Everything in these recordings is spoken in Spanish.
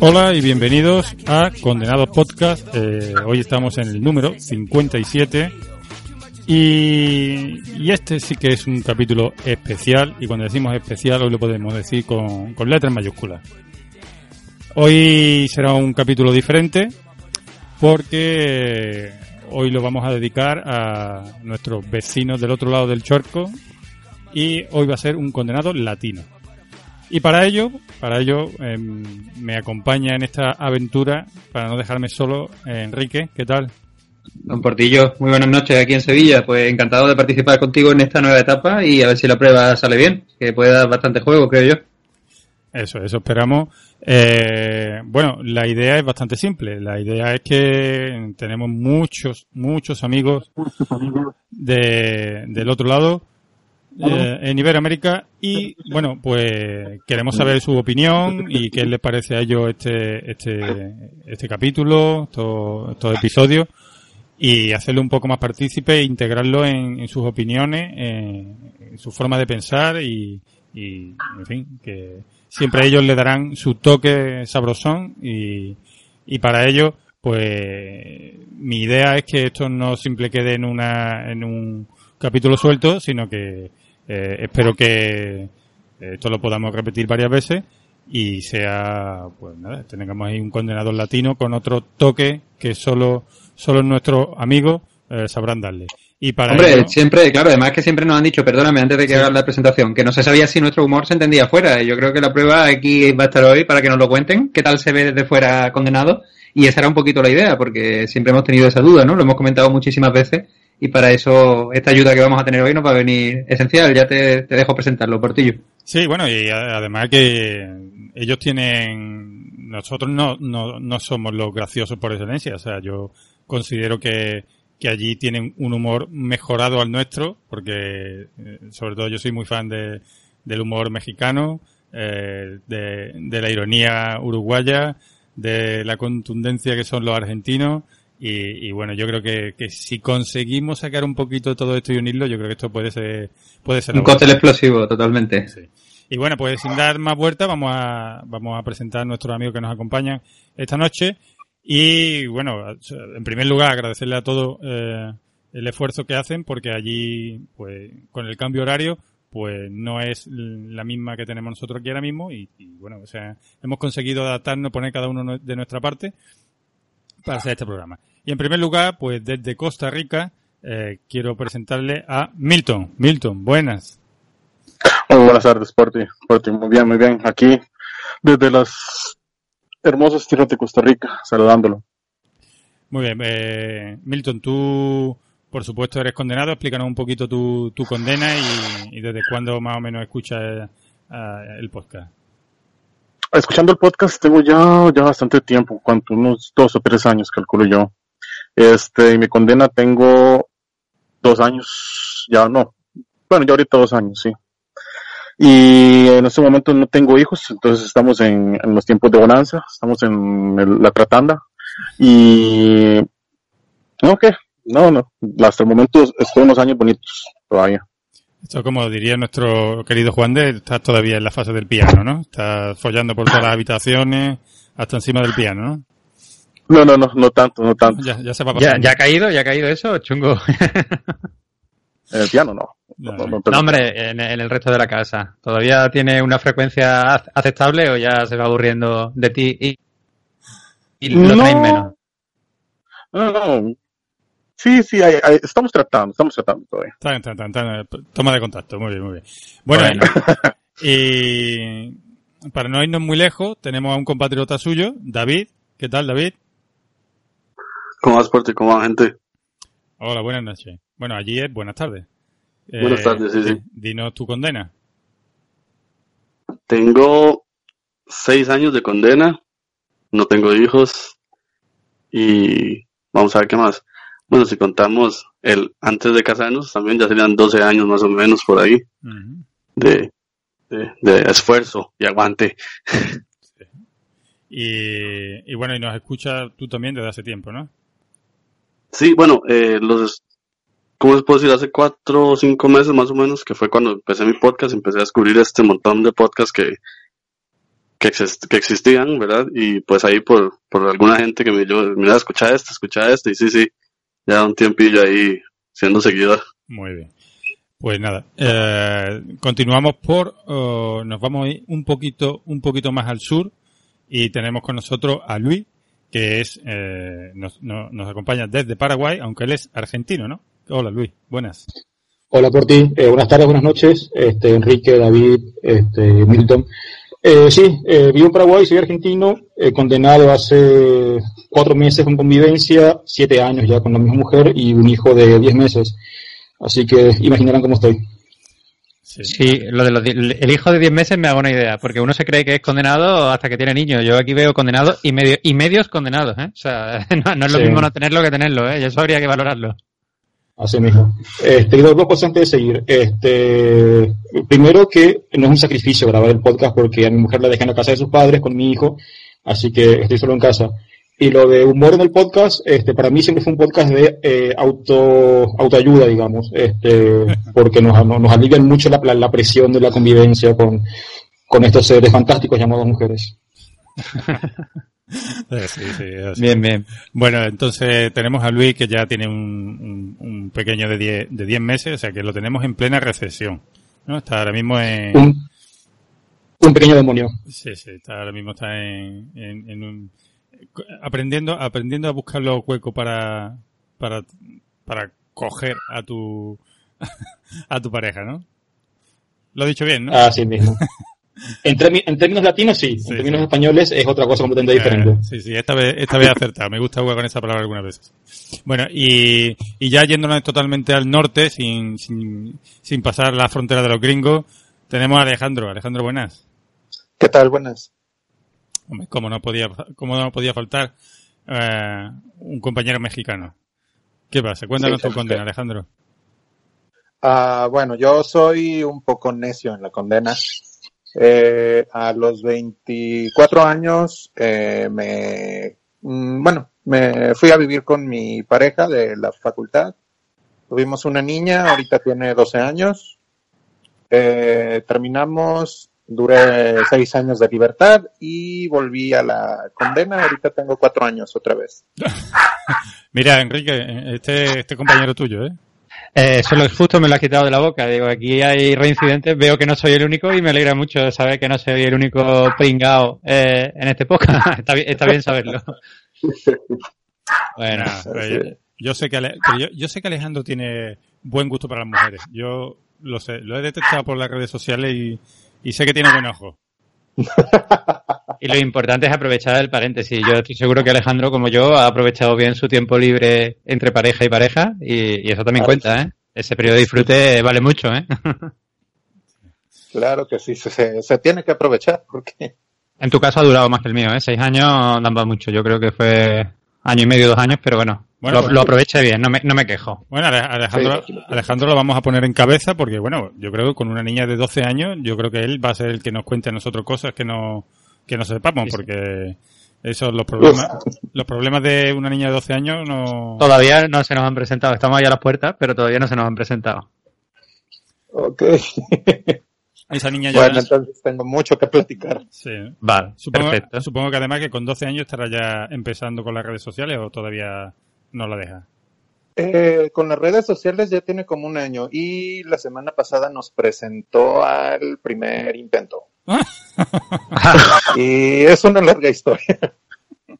Hola y bienvenidos a Condenados Podcast. Eh, hoy estamos en el número 57 y, y este sí que es un capítulo especial. Y cuando decimos especial hoy lo podemos decir con, con letras mayúsculas. Hoy será un capítulo diferente porque hoy lo vamos a dedicar a nuestros vecinos del otro lado del charco y hoy va a ser un condenado latino. Y para ello, para ello em, me acompaña en esta aventura, para no dejarme solo, eh, Enrique, ¿qué tal? Don Portillo, muy buenas noches aquí en Sevilla. Pues encantado de participar contigo en esta nueva etapa y a ver si la prueba sale bien, que puede dar bastante juego, creo yo. Eso, eso esperamos. Eh, bueno, la idea es bastante simple. La idea es que tenemos muchos, muchos amigos de, del otro lado eh, en Iberoamérica y bueno, pues queremos saber su opinión y qué les parece a ellos este, este, este capítulo, estos, estos episodios y hacerlo un poco más partícipe e integrarlo en, en sus opiniones, en, su forma de pensar y, y, en fin, que siempre ellos le darán su toque sabrosón y, y para ello, pues mi idea es que esto no simple quede en una en un capítulo suelto, sino que eh, espero que esto lo podamos repetir varias veces y sea, pues nada, tengamos ahí un condenador latino con otro toque que solo, solo nuestros amigos eh, sabrán darle. Y para Hombre, ello- siempre, claro, además que siempre nos han dicho, perdóname, antes de que hagas la presentación, que no se sabía si nuestro humor se entendía afuera. Yo creo que la prueba aquí va a estar hoy para que nos lo cuenten, qué tal se ve desde fuera condenado. Y esa era un poquito la idea, porque siempre hemos tenido esa duda, ¿no? Lo hemos comentado muchísimas veces. Y para eso, esta ayuda que vamos a tener hoy nos va a venir esencial. Ya te, te dejo presentarlo, Portillo. Sí, bueno, y además que ellos tienen, nosotros no, no, no somos los graciosos por excelencia, o sea, yo considero que, que allí tienen un humor mejorado al nuestro, porque eh, sobre todo yo soy muy fan de, del humor mexicano, eh, de, de la ironía uruguaya, de la contundencia que son los argentinos, y, y bueno, yo creo que, que si conseguimos sacar un poquito todo esto y unirlo, yo creo que esto puede ser, puede ser Un cóctel explosivo, totalmente. Sí. Y bueno, pues sin dar más vueltas, vamos a, vamos a presentar a nuestros amigos que nos acompañan esta noche. Y bueno, en primer lugar, agradecerle a todos eh, el esfuerzo que hacen, porque allí, pues, con el cambio horario, pues no es la misma que tenemos nosotros aquí ahora mismo. Y, y bueno, o sea, hemos conseguido adaptarnos, poner cada uno de nuestra parte para hacer este programa. Y en primer lugar, pues desde Costa Rica, eh, quiero presentarle a Milton. Milton, buenas. Muy buenas tardes, Porti. Porti, muy bien, muy bien. Aquí, desde las hermosas tierras de Costa Rica, saludándolo. Muy bien, eh, Milton, tú, por supuesto, eres condenado. Explícanos un poquito tu, tu condena y, y desde cuándo más o menos escuchas eh, el podcast. Escuchando el podcast tengo ya, ya bastante tiempo, cuanto unos dos o tres años, calculo yo. Este, y mi condena tengo dos años, ya no. Bueno, ya ahorita dos años, sí. Y en este momento no tengo hijos, entonces estamos en, los tiempos de bonanza, estamos en el- la tratanda. Y no, ¿qué? No, no. Hasta el momento estoy unos años bonitos todavía. Esto, como diría nuestro querido Juan de, estás todavía en la fase del piano, ¿no? Estás follando por todas las habitaciones, hasta encima del piano, ¿no? No, no, no, no tanto, no tanto. Ya, ya se va ¿Ya, ya ha caído? ¿Ya ha caído eso? Chungo. En el piano no. No, No, no. no, pero- No, hombre, en, en el resto de la casa. ¿Todavía tiene una frecuencia ac- aceptable o ya se va aburriendo de ti y, y lo No. traes menos? no, no. Sí, sí, hay- hay- estamos tratando, estamos tratando todavía. Está bien, está bien, está bien. Toma de contacto, muy bien, muy bien. Bueno, Bueno. y para no irnos muy lejos, tenemos a un compatriota suyo, David. ¿Qué tal, David? ¿Cómo vas, Porti? ¿Cómo va, gente? Hola, buenas noches. Bueno, allí es buenas tardes. Eh, Buenas tardes, sí, sí. Dinos tu condena. Tengo seis años de condena, no tengo hijos y vamos a ver qué más. Bueno, si contamos el antes de casarnos, también ya serían 12 años más o menos por ahí de, de esfuerzo y aguante. y, y bueno, y nos escuchas tú también desde hace tiempo, ¿no? Sí, bueno, eh, los, ¿cómo se puede decir? Hace cuatro o cinco meses más o menos, que fue cuando empecé mi podcast, empecé a descubrir este montón de podcasts que, que, que existían, ¿verdad? Y pues ahí por, por alguna gente que me dijo, mira, escucha este, escucha este, y sí, sí, ya un tiempillo ahí siendo seguidor. Muy bien. Pues nada, eh, continuamos por, oh, nos vamos a ir un poquito, un poquito más al sur y tenemos con nosotros a Luis, que es, eh, nos, no- nos acompaña desde Paraguay, aunque él es argentino, ¿no? Hola Luis, buenas. Hola por ti, Eh, buenas tardes, buenas noches, este, Enrique, David, este, Milton. Eh, sí, eh, vivo en Paraguay, soy argentino, eh, condenado hace cuatro meses con convivencia, siete años ya con la misma mujer y un hijo de diez meses. Así que imaginarán cómo estoy. Sí. Sí, lo de los el hijo de 10 meses me hago una idea, porque uno se cree que es condenado hasta que tiene niños. Yo aquí veo condenados y medio y medios condenados, ¿eh? O sea, no, no es lo Sí. mismo no tenerlo que tenerlo, ¿eh? Eso habría que valorarlo. Así mismo. Este, y dos, dos cosas antes de seguir. Este, primero que no es un sacrificio grabar el podcast porque a mi mujer la dejé en la casa de sus padres con mi hijo, así que estoy solo en casa. Y lo de humor en el podcast, este, para mí siempre fue un podcast de eh, auto, autoayuda, digamos, este, porque nos, nos, nos alivian mucho la, la, la presión de la convivencia con, con estos seres fantásticos llamados mujeres. Sí, sí, así. Bien, bien. Bueno, entonces tenemos a Luis que ya tiene un, un- un pequeño de 10 de 10 meses, o sea que lo tenemos en plena recesión. ¿no? Está ahora mismo en... Un, un pequeño demonio. Sí, sí, está, ahora mismo está en, en, en un... Aprendiendo, aprendiendo a buscar los huecos para, para, para coger a tu, a tu pareja, ¿no? Lo he dicho bien, ¿no? Así mismo. En, términos latinos sí, Sí, en términos sí. españoles es otra cosa completamente diferente. Eh, sí, sí, esta vez, esta vez acertado. Me gusta jugar con esa palabra algunas veces. Bueno, y, y ya yéndonos totalmente al norte, sin, sin, sin pasar la frontera de los gringos, tenemos a Alejandro. Alejandro, buenas. ¿Qué tal? Buenas. Hombre, cómo no podía, cómo no podía faltar eh, un compañero mexicano. ¿Qué pasa? Cuéntanos Sí, tu condena. Alejandro. Ah, bueno, yo soy un poco necio en la condena. Eh, a los 24 años eh, me, mm, bueno, me fui a vivir con mi pareja de la facultad. Tuvimos una niña, ahorita tiene 12 años. Eh, terminamos, duré seis años de libertad y volví a la condena. Ahorita tengo cuatro años otra vez. Mira, Enrique, este, este compañero tuyo, ¿eh? Eh, solo justo me lo has quitado de la boca. Digo, aquí hay reincidentes, veo que no soy el único y me alegra mucho saber que no soy el único pringao eh, en este podcast. está, bien, está bien saberlo. Bueno, Nah, pero yo, yo sé que Ale- yo, yo sé que Alejandro tiene buen gusto para las mujeres. Yo lo sé, lo he detectado por las redes sociales y, y sé que tiene buen ojo. y lo importante es aprovechar el paréntesis. Yo estoy seguro que Alejandro, como yo, ha aprovechado bien su tiempo libre entre pareja y pareja y, y eso también Claro. cuenta, ¿eh? Ese periodo de disfrute vale mucho, ¿eh? Claro que sí, se, se, se tiene que aprovechar porque En tu caso ha durado más que el mío, ¿eh? Seis años dan para mucho. Yo creo que fue año y medio, dos años, pero bueno, Bueno, lo, pues- lo aproveché bien, no me, no me quejo. Bueno, Ale- Alejandro. Alejandro lo vamos a poner en cabeza porque, bueno, yo creo que con una niña de 12 años, yo creo que él va a ser el que nos cuente a nosotros cosas que no, que no sepamos, porque esos los problemas, los problemas de una niña de 12 años no... Todavía no se nos han presentado. Estamos ahí a las puertas, pero todavía no se nos han presentado. Ok. Esa niña ya... bueno, entonces tengo mucho que platicar. sí. Vale, Supongo, perfecto. supongo que además que con 12 años estará ya empezando con las redes sociales o todavía no la deja. Eh, con las redes sociales ya tiene como un año y la semana pasada nos presentó al primer intento. y es una larga historia.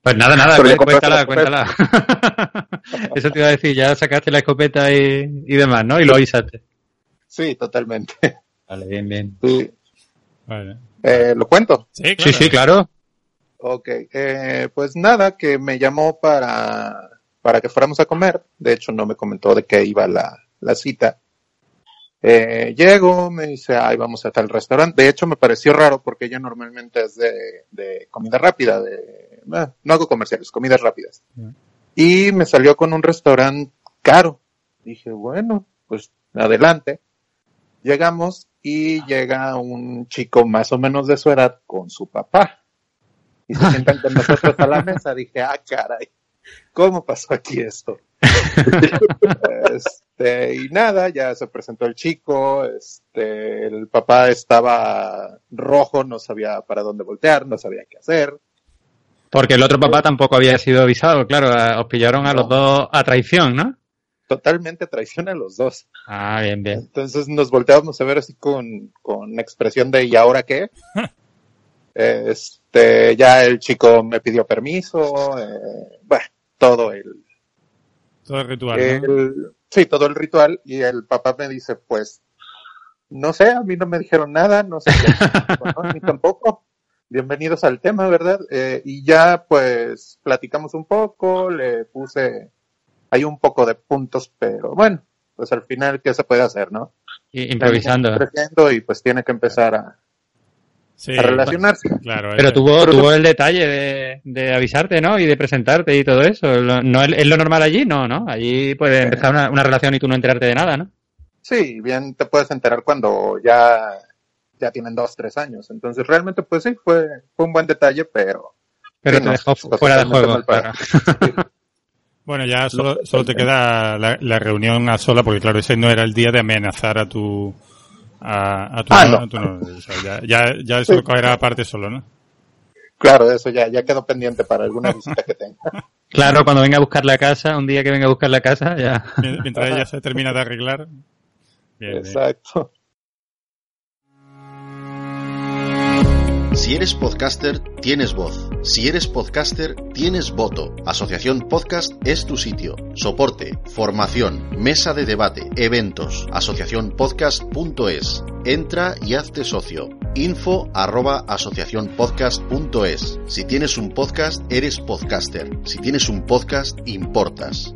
Pues nada, nada, Pero cuéntala, la cuéntala. Eso te iba a decir, ya sacaste la escopeta y, y demás, ¿no? Y lo avisaste. Sí, totalmente. Vale, bien, bien. Sí. Vale. Eh, ¿Lo cuento? Sí, claro. Sí, sí, claro. Ok, eh, pues nada, que me llamó para, para que fuéramos a comer. De hecho, no me comentó de qué iba la, la cita. Eh, llego, me dice, ay, vamos a tal restaurante. De hecho, me pareció raro porque ella normalmente es de, de comida rápida, de, eh, no hago comerciales, comidas rápidas. Y me salió con un restaurante caro. Dije, bueno, pues adelante. Llegamos y llega un chico más o menos de su edad con su papá. Y se sientan con nosotros a la mesa. Dije, ah, caray, ¿cómo pasó aquí esto? este, y nada, ya se presentó el chico, este, el papá estaba rojo, no sabía para dónde voltear, no sabía qué hacer. Porque el otro papá tampoco había sido avisado, claro, os pillaron a los dos a traición, ¿no? Totalmente traición a los dos. Ah, bien, bien. Entonces nos volteamos a ver así con, con expresión de ¿y ahora qué? este, ya el chico me pidió permiso, eh, bueno, todo el, Todo el ritual, sí, todo el ritual y el papá me dice, pues, no sé, a mí no me dijeron nada, no sé qué, a mí tampoco. Bienvenidos al tema, ¿verdad? Eh, y ya pues platicamos un poco, le puse hay un poco de puntos, pero bueno, pues al final, ¿qué se puede hacer, no? Improvisando. Creciendo y pues tiene que empezar a, Sí, a relacionarse. Claro, Pero tuvo, tuvo el detalle de, de avisarte, ¿no? Y de presentarte y todo eso. Lo- ¿No es, lo normal allí? No, ¿no? Allí puede empezar una, una relación y tú no enterarte de nada, ¿no? Sí, bien te puedes enterar cuando ya, ya tienen dos, tres años. Entonces, realmente, pues sí, fue, fue un buen detalle, pero... Pero sí, te no, dejó fue fuera de juego. Bueno, ya solo, solo te queda la, la reunión a sola, porque claro, ese no era el día de amenazar a tu a, a tu, Ah, no. a tu novio. O sea, ya, ya, ya eso lo cogerá aparte solo, ¿no? Claro, eso ya, ya quedó pendiente para alguna visita que tenga. Claro, cuando venga a buscar la casa, un día que venga a buscar la casa, ya. Mien- Mientras ella se termina de arreglar. Bien, bien. Si eres podcaster, tienes voz. Si eres podcaster, tienes voto. Asociación Podcast es tu sitio. Soporte, formación, mesa de debate, eventos. Asociacionpodcast.es. Entra y hazte socio. Info arroba asociacionpodcast.es. Si tienes un podcast, eres podcaster. Si tienes un podcast, importas.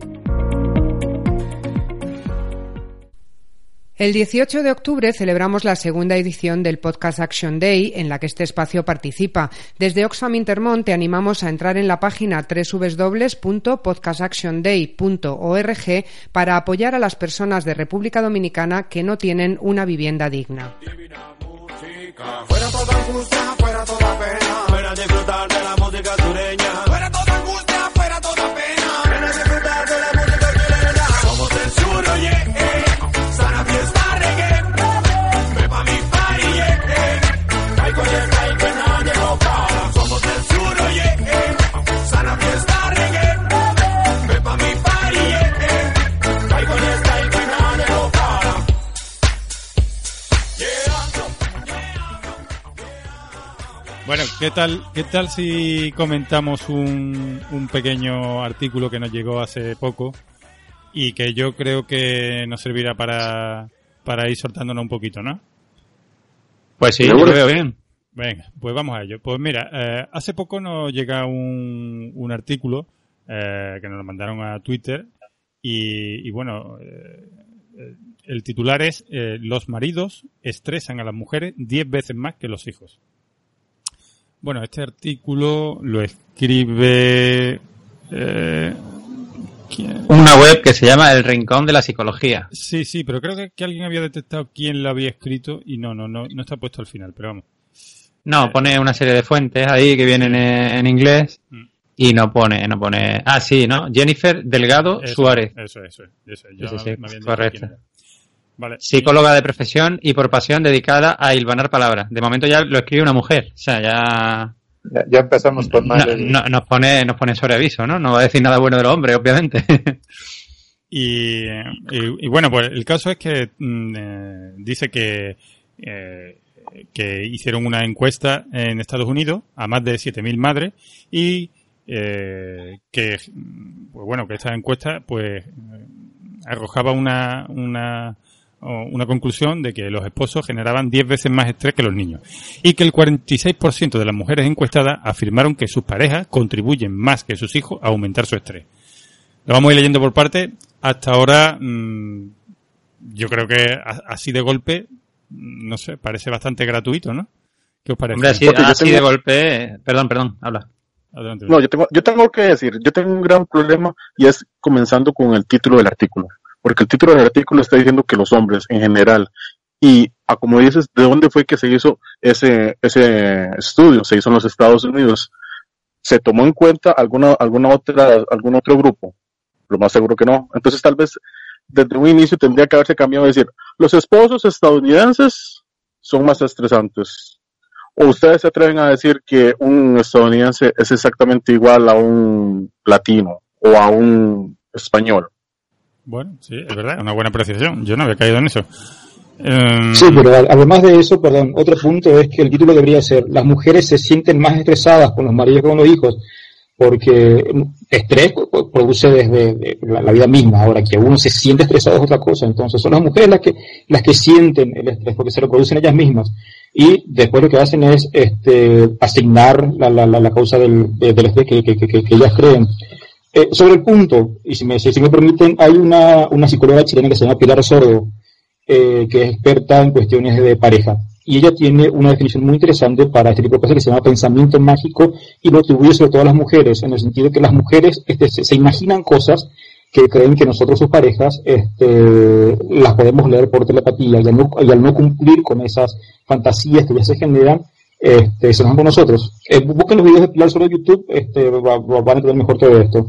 El 18 de octubre celebramos la segunda edición del Podcast Action Day en la que este espacio participa. Desde Oxfam Intermont te animamos a entrar en la página www.podcastactionday.org para apoyar a las personas de República Dominicana que no tienen una vivienda digna. Fuera toda fuera toda pena. Ven a disfrutar de la Bueno, ¿qué tal, ¿qué tal si comentamos un, un pequeño artículo que nos llegó hace poco y que yo creo que nos servirá para, para ir soltándonos un poquito, ¿no? Pues sí, yo lo veo bien. Venga, pues vamos a ello. Pues mira, eh, hace poco nos llega un, un artículo eh, que nos lo mandaron a Twitter y, y bueno, eh, eh, el titular es eh, Los maridos estresan a las mujeres 10 veces más que los hijos. Bueno, este artículo lo escribe... eh. Una web que se llama El Rincón de la Psicología. Sí, sí, pero creo que, que alguien había detectado quién lo había escrito y no, no, no, no está puesto al final, pero vamos. No, pone una serie de fuentes ahí que vienen en, en inglés y no pone, no pone. Ah, sí, ¿no? Jennifer Delgado Eso, Suárez. Eso, eso, eso. Sí, sí, sí, habían dicho correcto. Vale. Psicóloga de profesión y por pasión dedicada a hilvanar palabras. De momento ya lo escribe una mujer. O sea, ya. Ya, ya empezamos con mal. no- nos pone, nos pone sobre aviso, ¿no? No va a decir nada bueno de los hombres, obviamente. Y, y- y bueno, pues el caso es que mm, eh, dice que, eh, que hicieron una encuesta en Estados Unidos a más de 7.000 madres y eh, que, pues bueno, que esta encuesta pues eh, arrojaba una, una, una conclusión de que los esposos generaban 10 veces más estrés que los niños y que el 46% de las mujeres encuestadas afirmaron que sus parejas contribuyen más que sus hijos a aumentar su estrés. Lo vamos a ir leyendo por parte. Hasta ahora, mm, yo creo que así de golpe, mm, no sé, parece bastante gratuito, ¿no? ¿Qué os parece? Hombre, así, tengo- de golpe. Perdón, perdón, habla. Adelante. No, yo tengo, yo tengo que decir, yo tengo un gran problema y es comenzando con el título del artículo. Porque el título del artículo está diciendo que los hombres en general, y a como dices, ¿de dónde fue que se hizo ese, ese estudio? Se hizo en los Estados Unidos. ¿Se tomó en cuenta alguna, alguna otra, algún otro grupo? Lo más seguro que no. Entonces tal vez desde un inicio tendría que haberse cambiado a decir, los esposos estadounidenses son más estresantes. ¿O ustedes se atreven a decir que un estadounidense es exactamente igual a un latino o a un español? Bueno, sí, es verdad, una buena apreciación. Yo no había caído en eso. Em, Sí, pero además de eso, perdón, otro punto es que el título debería ser Las mujeres se sienten más estresadas con los maridos que con los hijos, porque estrés produce desde de la, vida misma. Ahora, que uno se siente estresado es otra cosa. Entonces, son las mujeres las que, las que sienten el estrés, porque se lo producen ellas mismas. Y después lo que hacen es este, asignar la, la, la, causa del, de- del estrés que, que, que, que ellas creen. Eh, sobre el punto, y si me, si, me permiten, hay una, una psicóloga chilena que se llama Pilar Sordo, eh, que es experta en cuestiones de pareja. Y ella tiene una definición muy interesante para este tipo de cosas que se llama pensamiento mágico y lo atribuye sobre todo a las mujeres, en el sentido que las mujeres este, se, imaginan cosas que creen que nosotros, sus parejas, este, las podemos leer por telepatía y al no, cumplir con esas fantasías que ya se generan, este, se enojan con nosotros. Eh, busquen los videos de Pilar sobre YouTube, este, va- va- van a entender mejor todo esto.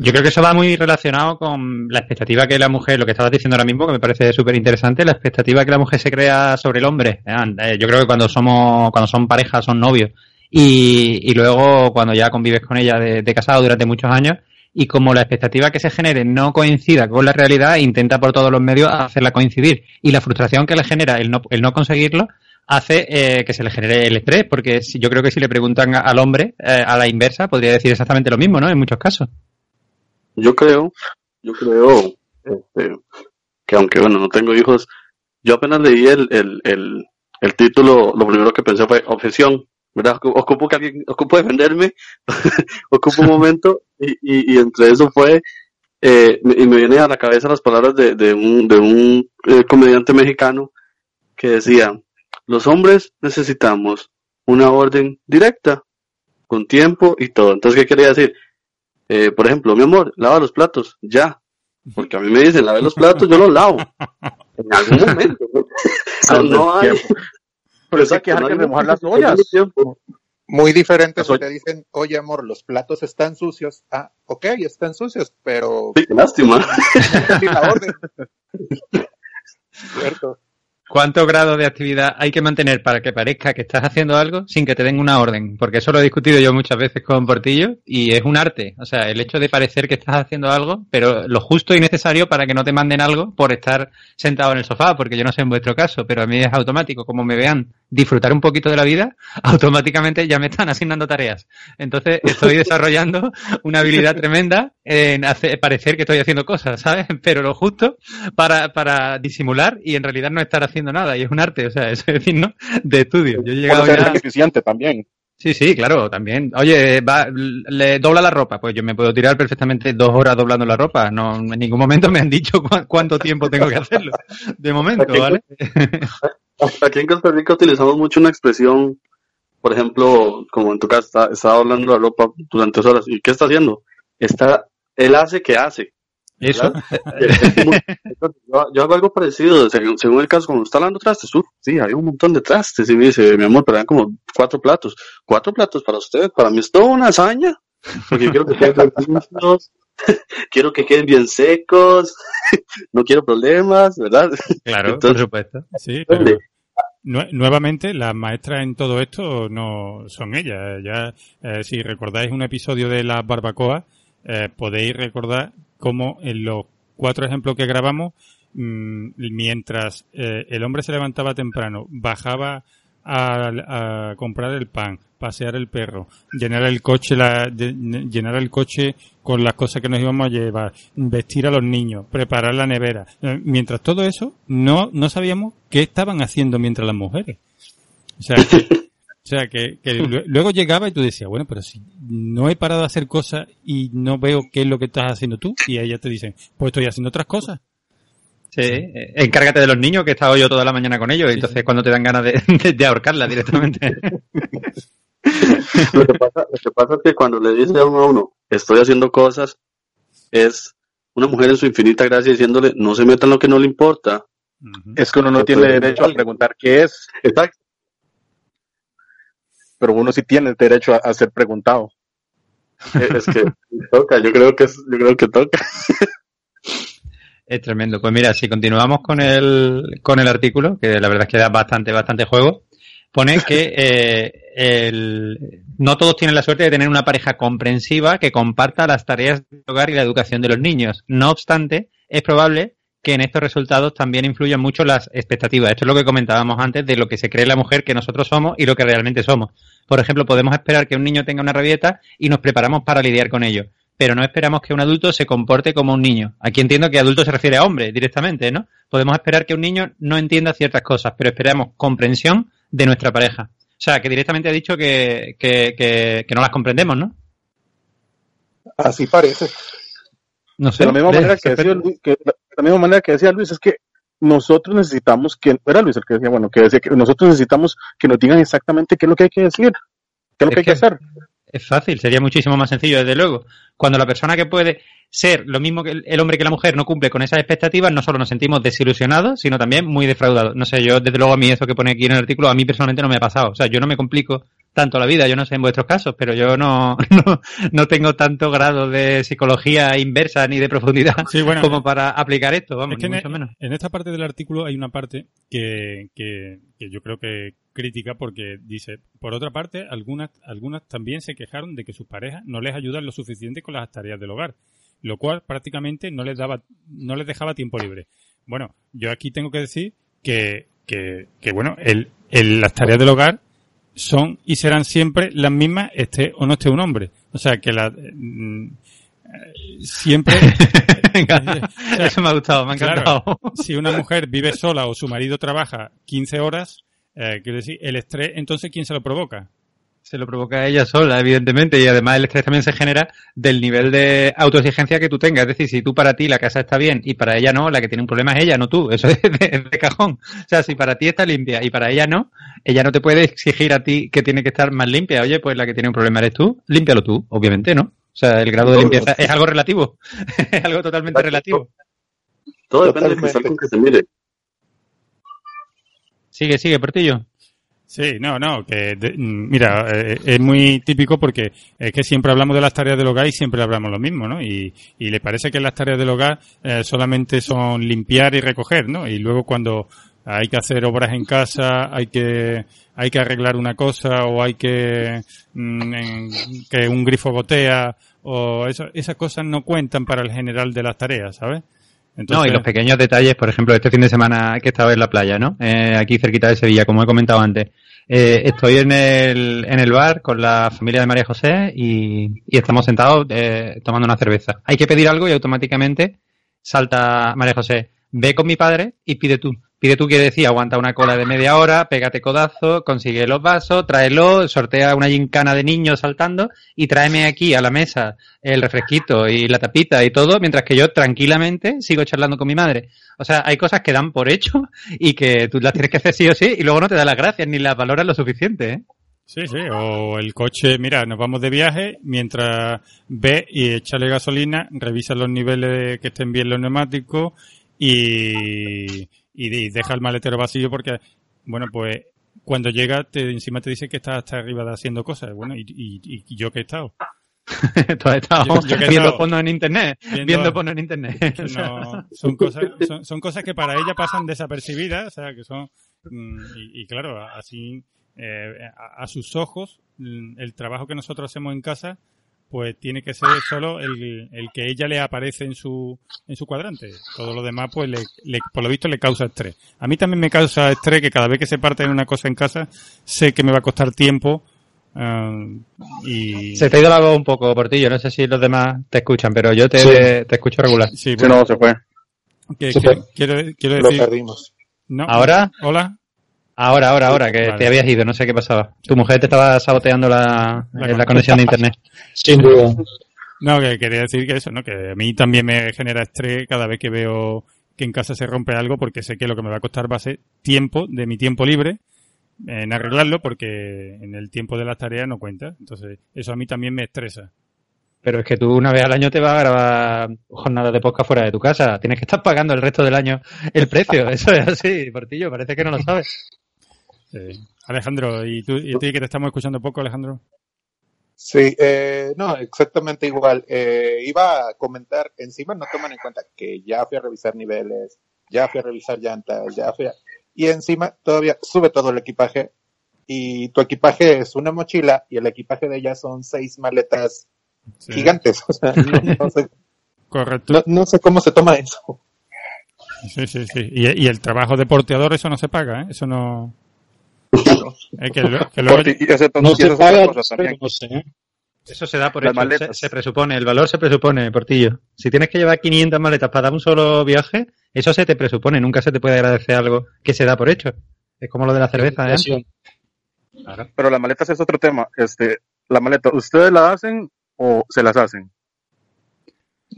Yo creo que eso va muy relacionado con la expectativa que la mujer, lo que estabas diciendo ahora mismo, que me parece súper interesante, la expectativa que la mujer se crea sobre el hombre. Eh, Yo creo que cuando somos, cuando son parejas, son novios, y, luego cuando ya convives con ella de, de casado durante muchos años, y como la expectativa que se genere no coincida con la realidad, intenta por todos los medios hacerla coincidir. Y la frustración que le genera el no, el no conseguirlo, hace eh, que se le genere el estrés, porque si, yo creo que si le preguntan al hombre, eh, a la inversa, podría decir exactamente lo mismo, ¿no? En muchos casos. Yo creo, yo creo este, que aunque bueno, no tengo hijos, yo apenas leí el, el, el, título, lo primero que pensé fue objeción, ¿verdad? Ocu- Ocupo que alguien, ocupo defenderme, ocupo un momento, y, y, entre eso fue, eh, y me vienen a la cabeza las palabras de, de un, de un eh, comediante mexicano que decía, los hombres necesitamos una orden directa, con tiempo y todo. Entonces, ¿qué quería decir? Eh, por ejemplo, mi amor, lava los platos, ya. Porque a mí me dicen, lave los platos, yo los lavo. En algún momento. O sea, no hay. Pero eso hay que dejar que remojar las ollas. Muy diferente si te dicen, oye amor, los platos están sucios. Ah, ok, están sucios, pero Sí, qué lástima. sí, la orden. Cierto. ¿Cuánto grado de actividad hay que mantener para que parezca que estás haciendo algo sin que te den una orden? Porque eso lo he discutido yo muchas veces con Portillo y es un arte. O sea, el hecho de parecer que estás haciendo algo, pero lo justo y necesario para que no te manden algo por estar sentado en el sofá, porque yo no sé en vuestro caso, pero a mí es automático. Como me vean disfrutar un poquito de la vida, automáticamente ya me están asignando tareas. Entonces estoy desarrollando una habilidad tremenda en hacer parecer que estoy haciendo cosas, ¿sabes? Pero lo justo para, para disimular y en realidad no estar haciendo nada. Y es un arte, o sea, es decir, ¿no? De estudio. Yo he llegado ser ya... eficiente también. Sí, sí, claro, también. Oye, va, le dobla la ropa. Pues yo me puedo tirar perfectamente dos horas doblando la ropa. No, en ningún momento me han dicho cu- cuánto tiempo tengo que hacerlo. De momento, ¿vale? Aquí en Costa Rica utilizamos mucho una expresión, por ejemplo, como en tu caso, está, estaba hablando de la ropa durante dos horas. ¿Y qué está haciendo? Está, él hace que hace. Eso. Es muy- yo, yo hago algo parecido, según, según el caso, cuando está lavando trastes, uf, sí, hay un montón de trastes, y me dice, mi amor, pero eran como cuatro platos, cuatro platos para usted, para mí es toda una hazaña, porque quiero que queden bien limpios, quiero que queden bien secos, no quiero problemas, ¿verdad? Claro, Entonces- por supuesto. Sí, pero nuevamente las maestras en todo esto no son ellas. Ya, eh, si recordáis un episodio de las barbacoas, eh, podéis recordar cómo en los cuatro ejemplos que grabamos, mm, mientras eh, el hombre se levantaba temprano, bajaba a, comprar el pan, pasear el perro, llenar el coche, llenar el coche con las cosas que nos íbamos a llevar, vestir a los niños, preparar la nevera. Eh, Mientras todo eso, no, no sabíamos qué estaban haciendo mientras las mujeres. O sea, sea, que, que lue- luego llegaba y tú decías, bueno, pero si no he parado de hacer cosas y no veo qué es lo que estás haciendo tú, y ellas te dicen, pues estoy haciendo otras cosas. Sí, encárgate de los niños que he estado yo toda la mañana con ellos y entonces cuando te dan ganas de, de, de ahorcarla directamente. Lo que, pasa, lo que pasa es que cuando le dice a uno a uno, estoy haciendo cosas, es una mujer en su infinita gracia diciéndole, no se meta en lo que no le importa. Es que uno no tiene puede- derecho a preguntar qué es, Exacto. Pero uno sí tiene el derecho a, a ser preguntado. Eh, Es que toca, yo creo que es, yo creo que toca. Es tremendo. Pues mira, si continuamos con el, con el artículo, que la verdad es que da bastante, bastante juego, pone que eh, el, no todos tienen la suerte de tener una pareja comprensiva que comparta las tareas del hogar y la educación de los niños. No obstante, es probable que en estos resultados también influyan mucho las expectativas. Esto es lo que comentábamos antes de lo que se cree la mujer que nosotros somos y lo que realmente somos. Por ejemplo, podemos esperar que un niño tenga una rabieta y nos preparamos para lidiar con ello, pero no esperamos que un adulto se comporte como un niño. Aquí entiendo que adulto se refiere a hombre directamente, ¿no? Podemos esperar que un niño no entienda ciertas cosas, pero esperamos comprensión de nuestra pareja. O sea, que directamente ha dicho que, que, que, que no las comprendemos, ¿no? Así parece. No sé. De la misma manera que la misma manera que decía Luis, es que nosotros necesitamos que, era Luis el que decía, bueno, que decía que nosotros necesitamos que nos digan exactamente qué es lo que hay que decir, qué es lo Es que hay que hacer. Es fácil, sería muchísimo más sencillo, desde luego. Cuando la persona que puede ser lo mismo que el- el hombre que la mujer no cumple con esas expectativas, no solo nos sentimos desilusionados, sino también muy defraudados. No sé, yo desde luego a mí eso que pone aquí en el artículo, a mí personalmente no me ha pasado. O sea, yo no me complico tanto la vida, yo no sé en vuestros casos, pero yo no, no, no tengo tanto grado de psicología inversa ni de profundidad Sí, bueno, como para aplicar esto, vamos, Es que ni en, mucho menos. en esta parte del artículo hay una parte que, que, que yo creo que crítica porque dice, por otra parte, algunas, algunas también se quejaron de que sus parejas no les ayudan lo suficiente con las tareas del hogar, lo cual prácticamente no les daba, no les dejaba tiempo libre. Bueno, yo aquí tengo que decir que, que, que bueno, el, el- las tareas del hogar son y serán siempre las mismas, esté o no esté un hombre. O sea, que la, mm, eh, siempre, o sea, eso me ha gustado, me ha Claro. encantado. si una mujer vive sola o su marido trabaja 15 horas, eh, quiero decir, el estrés, entonces, ¿quién se lo provoca? Se lo provoca ella sola, evidentemente, y además el estrés también se genera del nivel de autoexigencia que tú tengas. Es decir, si tú para ti la casa está bien y para ella no, la que tiene un problema es ella, no tú. Eso es de, de cajón. O sea, si para ti está limpia y para ella no, ella no te puede exigir a ti que tiene que estar más limpia. Oye, pues la que tiene un problema eres tú, límpialo tú, obviamente, ¿no? O sea, el grado de limpieza es algo relativo. es algo totalmente relativo. Todo depende del cristal con que se mire. Sigue, sigue, Portillo. Sí, no, no, que de- mm, mira, eh, es muy típico porque es que siempre hablamos de las tareas del hogar y siempre hablamos lo mismo, ¿no? Y, y le parece que las tareas del hogar eh, solamente son limpiar y recoger, ¿no? Y luego cuando hay que hacer obras en casa, hay que hay que arreglar una cosa o hay que mm, que un grifo gotea o eso, esas cosas no cuentan para el general de las tareas, ¿sabes? No, y los pequeños detalles, por ejemplo, este fin de semana que estaba en la playa, ¿no? Eh, aquí cerquita de Sevilla, como he comentado antes. Eh, estoy en el, en el bar con la familia de María José y, y estamos sentados eh, tomando una cerveza. Hay que pedir algo y automáticamente salta María José, ve con mi padre y pide tú. Pide tú quiere decir, aguanta una cola de media hora, pégate codazo, consigue los vasos, tráelo, sortea una gincana de niños saltando y tráeme aquí a la mesa el refresquito y la tapita y todo, mientras que yo tranquilamente sigo charlando con mi madre. O sea, hay cosas que dan por hecho y que tú las tienes que hacer sí o sí y luego no te da las gracias ni las valoras lo suficiente, ¿eh? Sí, sí, o el coche, mira, nos vamos de viaje, mientras ve y échale gasolina, revisa los niveles que estén bien los neumáticos y, y, y deja el maletero vacío porque, bueno, pues cuando llega te, encima te dice que estás hasta arriba de haciendo cosas. Bueno, y, y, y yo que he estado. Tú has estado Yo- yo viendo porno en internet, viendo- viendo porno en internet. No, son cosas, son, son cosas que para ella pasan desapercibidas, o sea, que son, mm, y, y claro, así, eh, a, a sus ojos, mm, el trabajo que nosotros hacemos en casa, pues tiene que ser solo el, el que ella le aparece en su, en su cuadrante. Todo lo demás, pues, le, le- por lo visto, le causa estrés. A mí también me causa estrés que cada vez que se parte en una cosa en casa, sé que me va a costar tiempo, ah, y... Se te ha ido la voz un poco, Portillo. No sé si los demás te escuchan, pero yo te, Sí. te escucho regular. Sí, Sí, no, se fue. que- se que- fue. quiero, quiero Lo decir... perdimos. No, ¿Ahora? Hola. Ahora, ahora, ahora, que Vale. te habías ido, no sé qué pasaba. Tu mujer te estaba saboteando la, La la, con- conexión de internet. Sin duda. No, que quería decir que eso, ¿no? Que a mí también me genera estrés cada vez que veo que en casa se rompe algo porque sé que lo que me va a costar va a ser tiempo de mi tiempo libre en arreglarlo porque en el tiempo de las tareas no cuenta. Entonces, eso a mí también me estresa. Pero es que tú una vez al año te vas a grabar jornadas de podcast fuera de tu casa. Tienes que estar pagando el resto del año el precio. Eso es así, Portillo. Parece que no lo sabes. Sí. Alejandro, ¿y tú, y ti que te estamos escuchando poco, Alejandro? Sí, eh, no, exactamente igual. Eh, iba a comentar, encima no toman en cuenta que ya fui a revisar niveles, ya fui a revisar llantas, ya fui a... Y encima todavía sube todo el equipaje y tu equipaje es una mochila y el equipaje de ella son seis maletas Sí. gigantes. O sea, no, no sé, Correcto. no- no sé cómo se toma eso. Sí, sí, sí. Y, y el trabajo de porteador, eso no se paga, ¿eh? Eso no... Es que, lo- que luego- Porque- y ese- No y se esa es otra paga, cosa también. no sé, ¿eh? Eso se da por Las hecho, se, maletas. se presupone, el valor se presupone, Portillo. Si tienes que llevar 500 maletas para dar un solo viaje, eso se te presupone, nunca se te puede agradecer algo que se da por hecho. Es como lo de la cerveza, ¿eh? Inflación. Pero las maletas es otro tema. Este, la maleta, ¿ustedes la hacen o se las hacen?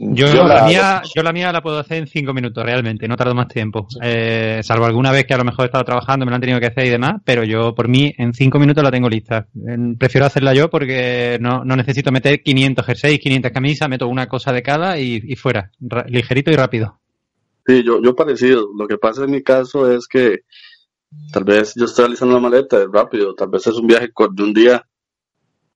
Yo, Yo la la- mía, yo la mía la puedo hacer en cinco minutos, realmente, no tardo más tiempo. Eh, salvo alguna vez que a lo mejor he estado trabajando, me la han tenido que hacer y demás, pero yo por mí en cinco minutos la tengo lista. Prefiero hacerla yo porque no, no necesito meter 500 jerseys, 500 camisas, meto una cosa de cada y, y fuera, Ra- ligerito y rápido. Sí, yo, yo parecido. Lo que pasa en mi caso es que tal vez yo estoy realizando una maleta rápido, tal vez es un viaje de un día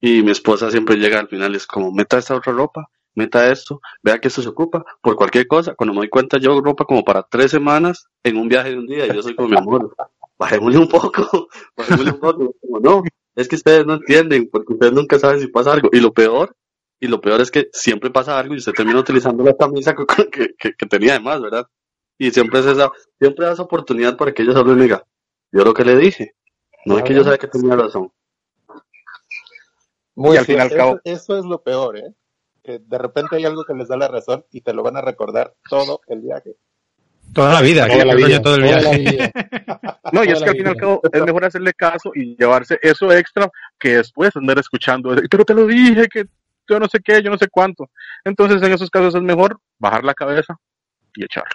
y mi esposa siempre llega al final y es como, meta esta otra ropa, meta esto, vea que esto se ocupa por cualquier cosa. Cuando me doy cuenta, llevo ropa como para tres semanas en un viaje de un día y yo soy como mi amor, bajémosle un poco, bajémosle un poco. Como, no, es que ustedes no entienden porque ustedes nunca saben si pasa algo. Y lo peor, y lo peor es que siempre pasa algo y usted termina utilizando la camisa que, que, que- que tenía de más, ¿verdad? Y siempre es esa, siempre da esa oportunidad para que ellos hablen, diga, yo lo que le dije, no es que yo sabía que tenía razón. Muy Y al fin y al cabo- eso, eso es lo peor, ¿eh? Que de repente hay algo que les da la razón y te lo van a recordar todo el viaje. Toda la vida, Toda que la vida, todo el toda la viaje. vida. No, y Toda es que al fin y al cabo es mejor hacerle caso y llevarse eso extra que después andar escuchando, pero te lo dije, que yo no sé qué, yo no sé cuánto. Entonces en esos casos es mejor bajar la cabeza y echarlo.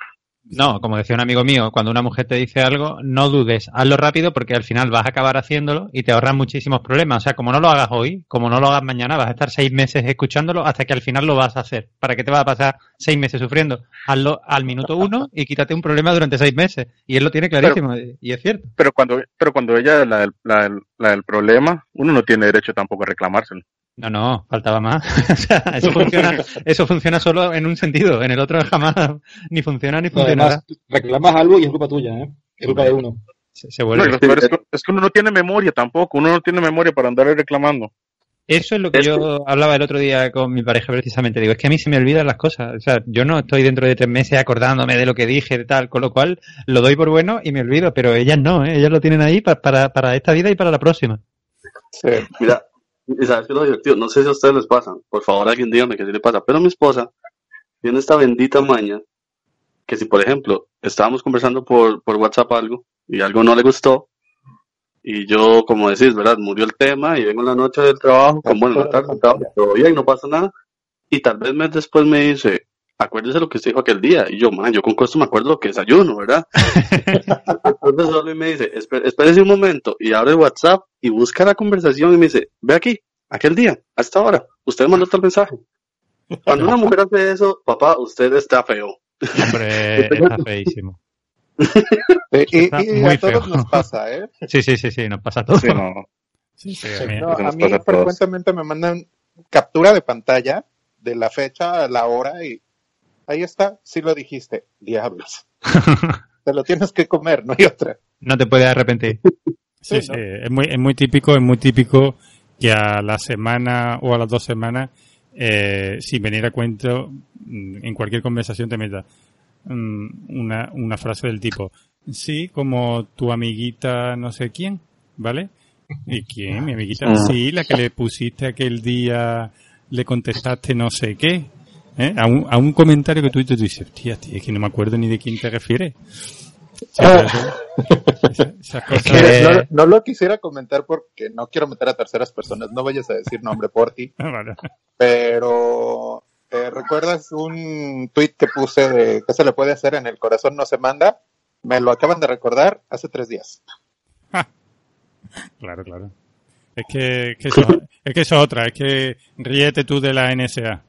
No, como decía un amigo mío, cuando una mujer te dice algo, no dudes, hazlo rápido porque al final vas a acabar haciéndolo y te ahorras muchísimos problemas. O sea, como no lo hagas hoy, como no lo hagas mañana, vas a estar seis meses escuchándolo hasta que al final lo vas a hacer. ¿Para qué te va a pasar seis meses sufriendo? Hazlo al minuto uno y quítate un problema durante seis meses. Y él lo tiene clarísimo y es cierto. Pero cuando, pero cuando ella es la la, la del problema, uno no tiene derecho tampoco a reclamárselo. No, no, faltaba más. o sea, eso funciona, eso funciona solo en un sentido, en el otro jamás ni funciona ni No, además, reclamas algo y es culpa tuya, ¿eh? Es culpa de uno. Se, se No, vuelve. peor es, que, es que uno no tiene memoria tampoco, uno no tiene memoria para andar reclamando. Eso es lo que Es yo hablaba el otro día con mi pareja precisamente. Digo, es que a mí se me olvidan las cosas. O sea, yo no estoy dentro de tres meses acordándome de lo que dije, de tal, con lo cual lo doy por bueno y me olvido, pero ellas no, ¿eh? ellas lo tienen ahí pa- para, para esta vida y para la próxima. Sí. Mira, y sabes que es lo divertido, no sé si a ustedes les pasa, por favor alguien dígame que sí le pasa, pero mi esposa tiene esta bendita maña que si por ejemplo estábamos conversando por, por WhatsApp algo y algo no le gustó y yo como decís, ¿verdad? Murió el tema y vengo en la noche del trabajo, bueno, en la tarde todo bien, no pasa nada. Y tal vez mes después me dice, acuérdese lo que usted dijo aquel día y yo, man, yo con esto me acuerdo lo que desayuno, ¿verdad? Entonces solo me dice, "Espé- espérese un momento, y abre WhatsApp y busca la conversación y me dice, ve aquí, aquel día, a esta hora, usted mandó tal mensaje. Cuando una mujer hace eso, papá, usted está feo. Hombre, está feísimo. Sí, y, Está y muy a todos feo. nos pasa, ¿eh? Sí, sí, sí, sí, nos pasa todo. Sí, no. Sí, sí, a mí- No, Eso a mí a todos. frecuentemente me mandan captura de pantalla de la fecha, la hora y ahí está, sí lo dijiste, diablos. Te lo tienes que comer, no hay otra. No te puedes arrepentir. Sí, Sí, sí, es muy, es muy típico, es muy típico que a la semana o a las dos semanas, eh, sin venir a cuento, mm, en cualquier conversación te meta mm, una, una frase del tipo, sí, como tu amiguita no sé quién, ¿vale? ¿Y quién? Mi amiguita, Mm. sí, la que le pusiste aquel día, le contestaste no sé qué. ¿Eh? A, un, a un comentario que tú, tú dices, tía, tía, es que no me acuerdo ni de quién te refieres. Esa- que- No, no lo quisiera comentar porque no quiero meter a terceras personas, no vayas a decir nombre por ti, Ah, vale. pero eh, ¿recuerdas un tweet que puse de qué se le puede hacer en el corazón no se manda? Me lo acaban de recordar hace tres días. Claro, claro. Es que, es que eso, es que eso es otra, es que ríete tú de la NSA.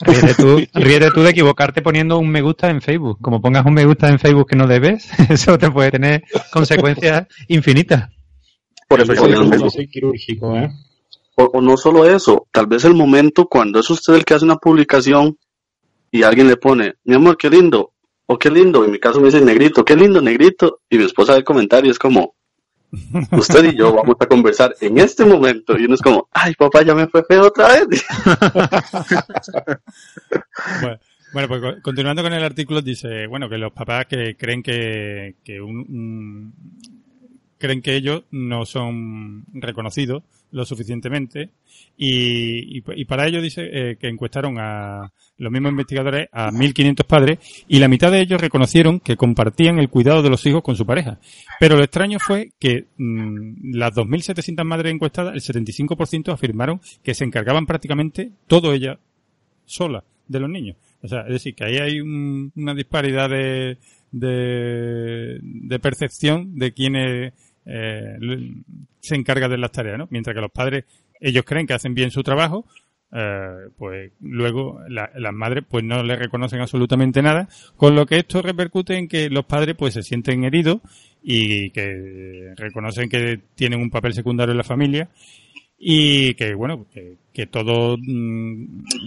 Ríete tú, ríete tú de equivocarte poniendo un me gusta en Facebook. Como pongas un me gusta en Facebook que no debes, eso te puede tener consecuencias infinitas. Por eso yo Soy, quirúrgico, ¿eh? o, o no solo eso, tal vez el momento cuando es usted el que hace una publicación y alguien le pone, mi amor, qué lindo, o qué lindo, en mi caso me dice negrito, qué lindo, negrito, y mi esposa ve el comentario es como, usted y yo vamos a conversar en este momento, y uno es como, ay papá, ya me fue feo otra vez. Bueno, pues co- continuando con el artículo dice, bueno, que los papás que creen que, que un, un- creen que ellos no son reconocidos lo suficientemente y, y, para ello dice eh, que encuestaron a los mismos investigadores a 1.500 padres y la mitad de ellos reconocieron que compartían el cuidado de los hijos con su pareja. Pero lo extraño fue que mm, las 2.700 madres encuestadas, el 75% afirmaron que se encargaban prácticamente todo ellas sola de los niños. O sea, es decir, que ahí hay un- una disparidad de, de, de percepción de quienes eh, se encarga de las tareas, ¿no? Mientras que los padres, ellos creen que hacen bien su trabajo, eh, pues luego la- las madres pues no le reconocen absolutamente nada, con lo que esto repercute en que los padres pues se sienten heridos y que reconocen que tienen un papel secundario en la familia y que bueno que, que todos mm,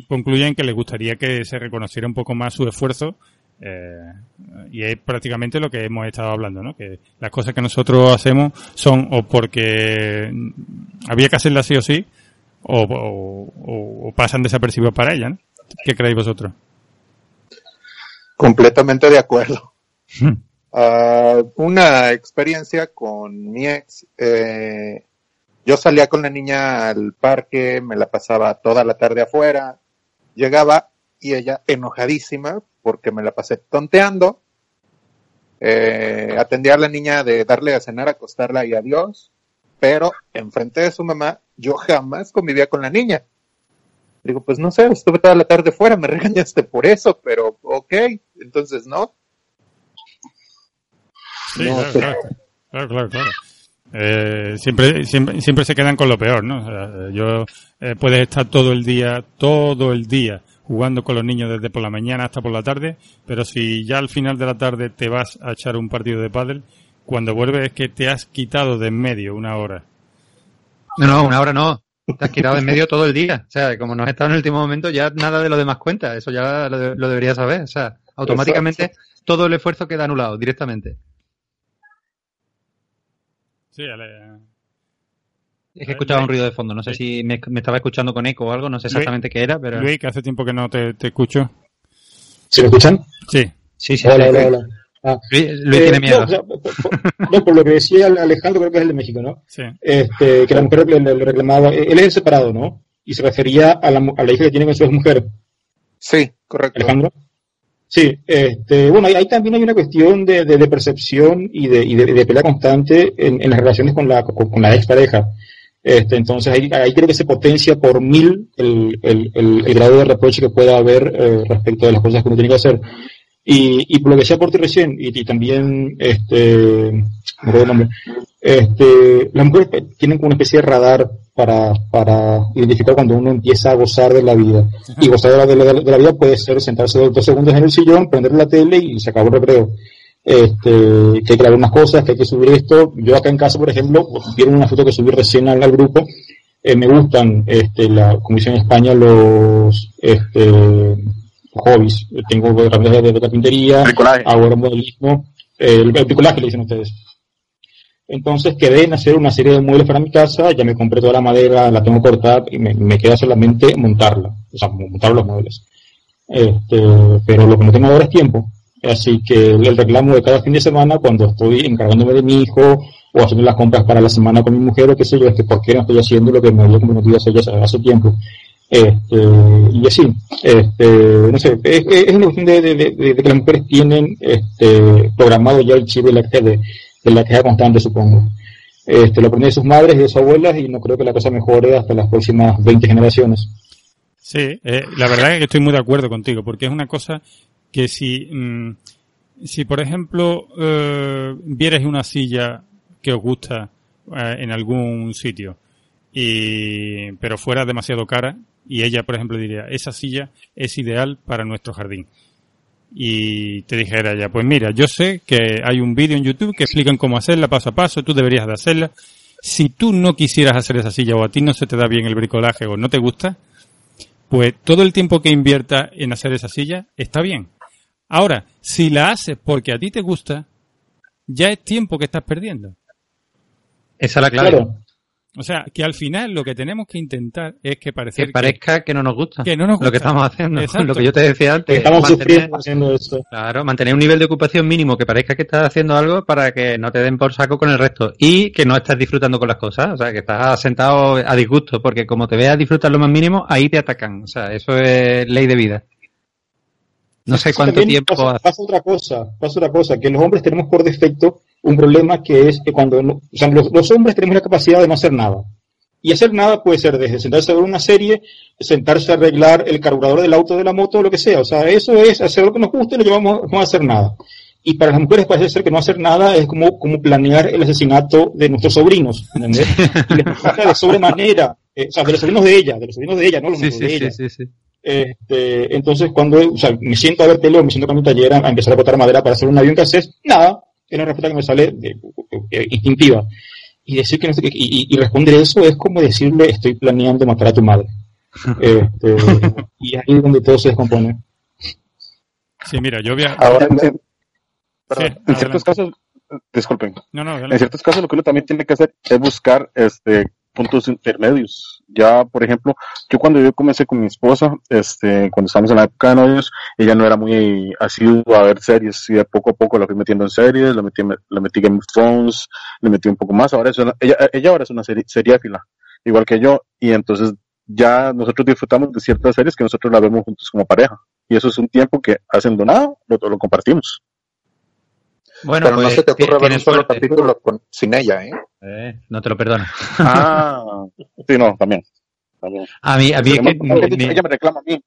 concluyen que les gustaría que se reconociera un poco más su esfuerzo eh, y es prácticamente lo que hemos estado hablando, ¿no? Que las cosas que nosotros hacemos son o porque había que hacerlas sí o sí o, o- o- o pasan desapercibidos para ella, ¿no? ¿Qué creéis vosotros? Completamente de acuerdo. Ah, una experiencia con mi ex. eh, yo salía con la niña al parque, me la pasaba toda la tarde afuera, llegaba y ella enojadísima porque me la pasé tonteando. Eh, atendía a la niña de darle a cenar, acostarla y adiós, pero enfrente de su mamá yo jamás convivía con la niña. Digo, pues no sé, estuve toda la tarde fuera, me regañaste por eso, pero ok, entonces no. Sí, No claro, claro, claro, claro, claro. Eh, siempre, siempre, siempre se quedan con lo peor, ¿no? O sea, yo eh, puedes estar todo el día, todo el día jugando con los niños desde por la mañana hasta por la tarde, pero si ya al final de la tarde te vas a echar un partido de pádel, cuando vuelves es que te has quitado de en medio una hora. No, no, una hora no. Te has quitado en medio todo el día. O sea, como no has estado en el último momento, ya nada de lo demás cuenta. Eso ya lo, de- lo deberías saber. O sea, automáticamente todo el esfuerzo queda anulado directamente. Sí, Ale- Es que escuchaba un ruido de fondo. No sé si me, me estaba escuchando con eco o algo. No sé exactamente qué era, pero. Luis, que hace tiempo que no te, te escucho. ¿Se me escuchan? Sí. Sí, sí. Hola, hola, hola. Ah, Luis, Luis eh, tiene miedo. No, o sea, por, por- no, por lo que decía Alejandro, creo que es el de México, ¿no? Sí. Este, que la mujer le, le reclamaba, él es el separado, ¿no? Y se refería a la, a la hija que tiene con su mujer. Sí, correcto. Alejandro. Sí, este, bueno, ahí, ahí también hay una cuestión de, de- de percepción y de, y de, de pelea constante en, en las relaciones con la, con, con la expareja. Este, entonces ahí, ahí creo que se potencia por mil el, el, el, el grado de reproche que pueda haber eh, respecto de las cosas que uno tiene que hacer. Y, y por lo que decía por ti recién, y, y también, este, acuerdo el nombre, este, las mujeres tienen como una especie de radar para, para identificar cuando uno empieza a gozar de la vida. Y gozar de la, de la- de la vida puede ser sentarse dos, dos segundos en el sillón, prender la tele y se acabó el recreo. Este, que hay que grabar unas cosas, que hay que subir esto. Yo acá en casa, por ejemplo, vieron una foto que subí recién al, al grupo. Eh, me gustan, este, la, en España, los, este, hobbies. Tengo herramientas de, de carpintería, Bricolaje. hago modelismo, eh, el, el bricolaje le dicen ustedes. Entonces quedé en hacer una serie de muebles para mi casa, ya me compré toda la madera, la tengo cortada y me, me queda solamente montarla, o sea, montar los muebles. Este, pero lo que no tengo ahora es tiempo. Así que el reclamo de cada fin de semana, cuando estoy encargándome de mi hijo o haciendo las compras para la semana con mi mujer o qué sé yo, es que por qué no estoy haciendo lo que me había comprometido a ya hace- tiempo. Este, y así, este, no sé, es, es una cuestión de, de- de- de que las mujeres tienen este, programado ya el chip de la queja, de la queja constante, supongo. Este, lo aprendí de sus madres y de sus abuelas y no creo que la cosa mejore hasta las próximas 20 generaciones. Sí, eh, la verdad es que estoy muy de acuerdo contigo, porque es una cosa que si, mm, si por ejemplo, eh, vierais una silla que os gusta eh, en algún sitio, y, pero fuera demasiado cara, y ella, por ejemplo, diría, esa silla es ideal para nuestro jardín. Y te dijera ya, pues mira, yo sé que hay un vídeo en YouTube que explican cómo hacerla paso a paso, tú deberías de hacerla, Si tú no quisieras hacer esa silla o a ti no se te da bien el bricolaje o no te gusta, pues todo el tiempo que inviertas en hacer esa silla está bien. Ahora, si la haces porque a ti te gusta, ya es tiempo que estás perdiendo. Esa es la clave. Claro. O sea, que al final lo que tenemos que intentar es que parezca Que parezca que no nos gusta. que no nos Lo que estamos haciendo. Exacto. Lo que yo te decía antes. Estamos mantener- sufriendo haciendo esto. Claro, mantener un nivel de ocupación mínimo que parezca que estás haciendo algo para que no te den por saco con el resto y que no estás disfrutando con las cosas, o sea, que estás sentado a disgusto, porque como te veas disfrutar lo más mínimo, ahí te atacan, o sea, eso es ley de vida. No sé cuánto tiempo pasa, pasa otra cosa, pasa otra cosa, que los hombres tenemos por defecto un problema que es que cuando, no- o sea, los, los hombres tenemos la capacidad de no hacer nada. Y hacer nada puede ser desde sentarse a ver una serie, sentarse a arreglar el carburador del auto, de la moto, lo que sea. O sea, eso es hacer lo que nos gusta y lo llevamos no a hacer nada. Y para las mujeres parece ser que no hacer nada es como, como planear el asesinato de nuestros sobrinos, ¿entendés? Y les de sobremanera, eh, o sea, de los sobrinos de ella, de los sobrinos de ella, no los Sí, sí, de ella. sí, sí. Este, entonces, cuando o sea, me siento a ver tele o me siento con mi taller a, a empezar a botar madera para hacer un avión que haces, nada, es la respuesta que me sale de- eh, instintiva. Y decir que no sé qué- y, y- y responder eso es como decirle, estoy planeando matar a tu madre. Este, y ahí es donde todo se descompone. Sí, mira, yo voy a... Ahora, en, en- Sí, ciertos casos, disculpen, No, no, en ciertos casos lo que uno también tiene que hacer es buscar este puntos intermedios. Ya, por ejemplo, yo cuando yo comencé con mi esposa, este, cuando estábamos en la época de novios, ella no era muy asidua a ver series, y de poco a poco la fui metiendo en series, le metí, le metí Game of Thrones, le metí un poco más, ahora es una- ella, ella ahora es una serie, seriéfila, igual que yo, y entonces ya nosotros disfrutamos de ciertas series que nosotros la vemos juntos como pareja, y eso es un tiempo que haciendo nada, lo, lo compartimos. Bueno, Pero no pues, se te ocurre ver un solo capítulo con- sin ella, ¿eh? Eh, no te lo perdono. Ah, sí, no, también. también. A mí, a mí es que ni- ella me reclama a mí.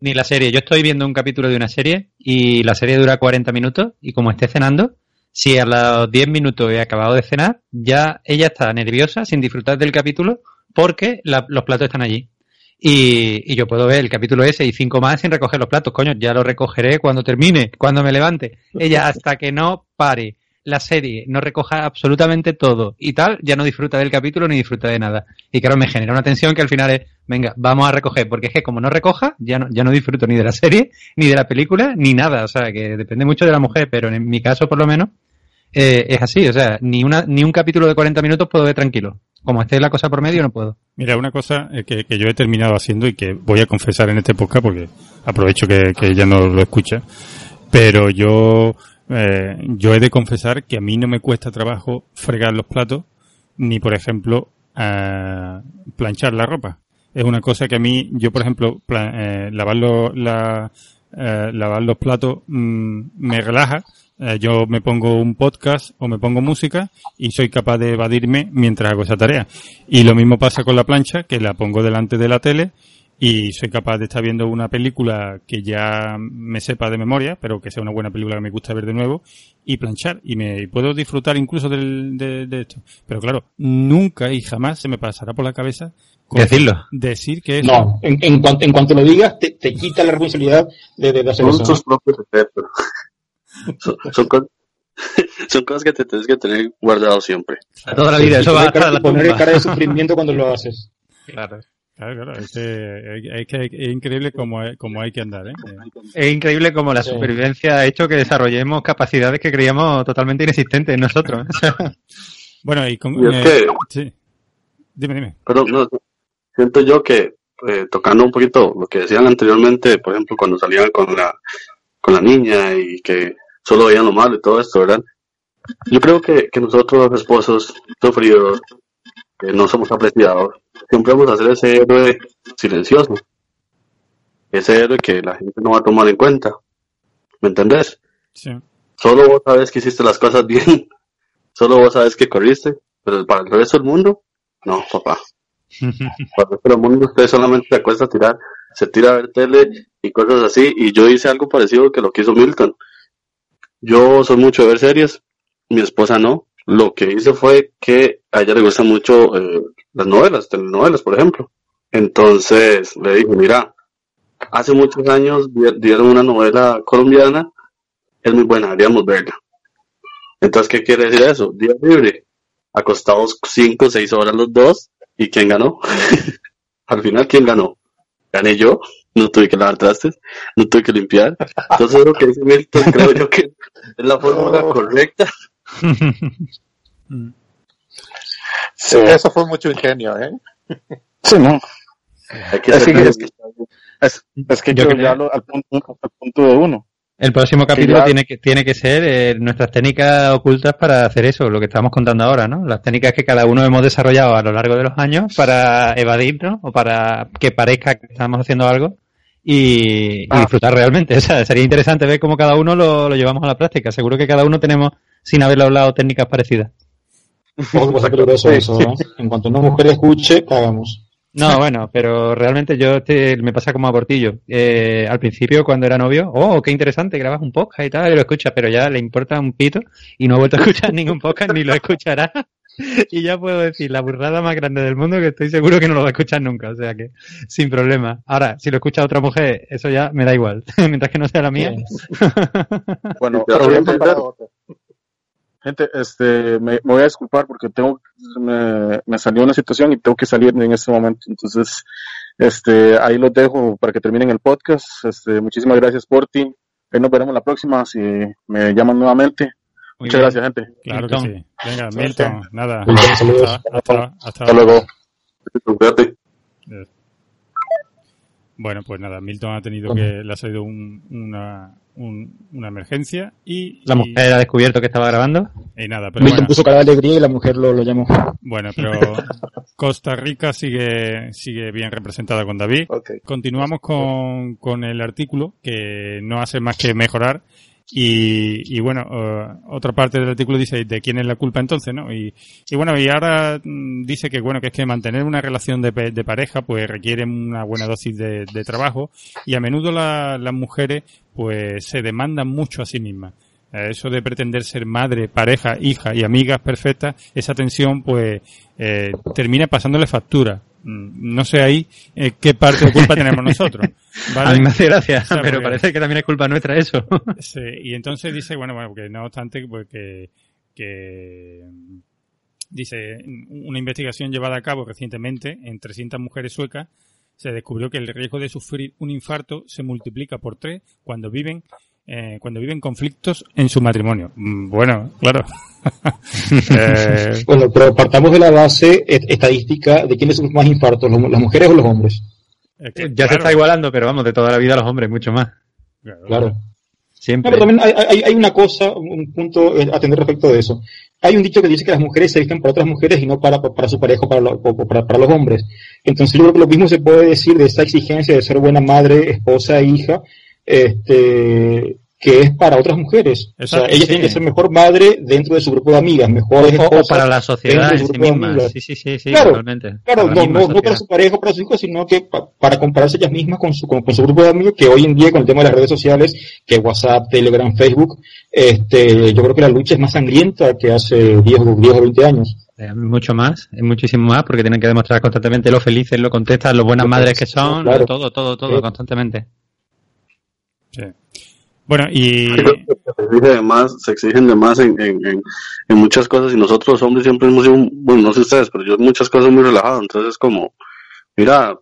Ni la serie. Yo estoy viendo un capítulo de una serie y la serie dura 40 minutos y como esté cenando, si a los 10 minutos he acabado de cenar, ya ella está nerviosa sin disfrutar del capítulo porque la- los platos están allí. Y, y yo puedo ver el capítulo ese y cinco más sin recoger los platos. Coño, ya lo recogeré cuando termine, cuando me levante. Ella hasta que no pare la serie, no recoja absolutamente todo y tal, ya no disfruta del capítulo ni disfruta de nada. Y claro, me genera una tensión que al final es, venga, vamos a recoger, porque es que como no recoja, ya no, ya no disfruto ni de la serie, ni de la película, ni nada. O sea, que depende mucho de la mujer, pero en mi caso por lo menos eh, es así. O sea, ni, una, ni un capítulo de 40 minutos puedo ver tranquilo. Como esté la cosa por medio, no puedo. Mira, una cosa eh, que, que yo he terminado haciendo y que voy a confesar en este podcast porque aprovecho que, que ella no lo escucha, pero yo, eh, yo he de confesar que a mí no me cuesta trabajo fregar los platos ni, por ejemplo, eh, planchar la ropa. Es una cosa que a mí, yo por ejemplo, pla- eh, lavar, los, la, eh, lavar los platos mm, me relaja. Yo me pongo un podcast o me pongo música y soy capaz de evadirme mientras hago esa tarea. Y lo mismo pasa con la plancha, que la pongo delante de la tele y soy capaz de estar viendo una película que ya me sepa de memoria, pero que sea una buena película que me gusta ver de nuevo, y planchar. Y me y puedo disfrutar incluso del, de, de esto. Pero claro, nunca y jamás se me pasará por la cabeza Decirlo. decir que eso. No, en, en, cuanto, en cuanto lo digas, te, te quita la responsabilidad de, de, de hacer Son eso. tus propios. Son, son, cos- son cosas que te tienes que tener guardado siempre. A toda la vida, eso va la poner cara de sufrimiento cuando lo haces. Claro. Claro, claro, es que, es que es increíble como hay, como hay que andar, ¿eh? Es increíble como la supervivencia ha hecho que desarrollemos capacidades que creíamos totalmente inexistentes en nosotros. Bueno, y con, Y es eh, que- sí. Dime, dime. Pero no, siento yo que, eh, tocando un poquito lo que decían anteriormente, por ejemplo, cuando salían con la, con la niña y que solo veían lo malo y todo esto, ¿verdad? Yo creo que, que nosotros los esposos sufridos, que no somos apreciados, siempre vamos a hacer ese héroe silencioso. Ese héroe que la gente no va a tomar en cuenta. ¿Me entendés? Sí. Solo vos sabes que hiciste las cosas bien. Solo vos sabes que corriste. Pero para el resto del mundo, no, papá. Para el resto del mundo usted solamente se acuesta a tirar, se tira a ver tele y cosas así. Y yo hice algo parecido que lo que hizo Milton. Yo soy mucho de ver series, mi esposa no. Lo que hice fue que a ella le gustan mucho eh, las novelas, telenovelas, por ejemplo. Entonces le dije, mira, hace muchos años di- dieron una novela colombiana, es muy buena, deberíamos verla. Entonces, ¿qué quiere decir eso? Día libre. acostados cinco o seis horas los dos, ¿y quién ganó? Al final, ¿quién ganó? Gané yo, no tuve que lavar trastes, no tuve que limpiar. Entonces lo que dice Milton creo yo que es la fórmula correcta. Sí, eso fue mucho ingenio, ¿eh? Sí, no. Es que, es que, es, es que Yo yo creo- llevarlo al punto, al punto de uno. El próximo capítulo ya- tiene que tiene que ser eh, nuestras técnicas ocultas para hacer eso, lo que estamos contando ahora, ¿no? Las técnicas que cada uno hemos desarrollado a lo largo de los años para evadirnos o para que parezca que estamos haciendo algo y, y Ah. disfrutar realmente. O sea, sería interesante ver cómo cada uno lo, lo llevamos a la práctica. Seguro que cada uno tenemos, sin haberlo hablado, técnicas parecidas. Que pasa eso, ¿no? En cuanto una mujer escuche, cagamos. No, bueno, pero realmente yo te- me pasa como a Portillo. Eh, al principio, cuando era novio, oh, qué interesante, grabas un podcast y tal, y lo escuchas, pero ya le importa un pito y no he vuelto a escuchar ningún podcast ni lo escuchará. Y ya puedo decir la burrada más grande del mundo que estoy seguro que no lo va a escuchar nunca, o sea que sin problema. Ahora, si lo escucha otra mujer, eso ya me da igual, mientras que no sea la mía. Bueno, Pero claro. otro. Gente, este, me, me voy a disculpar porque tengo, me, me salió una situación y tengo que salir en este momento. Entonces, este, ahí los dejo para que terminen el podcast. Este, muchísimas gracias por ti. Ahí nos veremos la próxima si me llaman nuevamente. Muy Muchas bien. gracias, gente. Claro que sí. Venga. Milton, nada. Hasta, hasta, hasta- Hasta luego. Cuídate. Bueno, pues nada, Milton ha tenido que, le ha salido un- una, un- una emergencia y, La y- mujer ha descubierto que estaba grabando. y nada, pero Milton bueno, puso cara de alegría y la mujer lo, lo llamó. bueno, pero Costa Rica sigue, sigue bien representada con David. Continuamos con, con el artículo que no hace más que mejorar y, y bueno, eh, otra parte del artículo dice de quién es la culpa entonces, ¿no? Y, y bueno, y ahora mm, dice que bueno, que es que mantener una relación de, de pareja pues requiere una buena dosis de, de trabajo y a menudo la- las mujeres pues se demandan mucho a sí mismas. Eso de pretender ser madre, pareja, hija y amigas perfectas, esa tensión pues eh, termina pasándole factura. Mm, No sé ahí eh, qué parte de culpa tenemos nosotros. ¿vale? A mí me hace gracia, O sea, pero porque- parece que también es culpa nuestra eso. Sí, y entonces dice, bueno, bueno, que no obstante, pues que, que dice, una investigación llevada a cabo recientemente en 300 mujeres suecas se descubrió que el riesgo de sufrir un infarto se multiplica por tres cuando viven eh, cuando viven conflictos en su matrimonio. Mm, Bueno, claro. Eh, Bueno, pero partamos de la base est- estadística de quiénes son más infartos, las mujeres o los hombres. es que, ya se está igualando, pero vamos, de toda la vida los hombres, mucho más. claro. Claro. No, Siempre. pero también hay, hay- hay una cosa, un punto eh, a tener respecto de eso. Hay un dicho que dice que las mujeres se visten para otras mujeres y no para, para su pareja o para, lo- para, para los hombres. Entonces yo creo que lo mismo se puede decir de esa exigencia de ser buena madre, esposa e hija, este, que es para otras mujeres. O sea, ellas sí. tienen que ser mejor madre dentro de su grupo de amigas, mejores O- o, para la sociedad en sí misma. Sí, sí, sí, sí, Claro, totalmente. Claro, Para no, no, no para su pareja o para sus hijos, sino que pa- para compararse ellas mismas con su, con, con su grupo de amigos, que hoy en día con el tema de las redes sociales, que WhatsApp, Telegram, Facebook, este, yo creo que la lucha es más sangrienta que hace 10, o 10 o 20 años. Eh, mucho más, muchísimo más, porque tienen que demostrar constantemente lo felices, lo contestan, lo buenas madres que que- son, claro. todo, todo, todo, Sí. constantemente. Bueno, y se se exigen de más en, muchas cosas y nosotros los hombres siempre hemos sido, bueno, no sé ustedes, pero yo muchas cosas muy relajado, entonces es como, mira,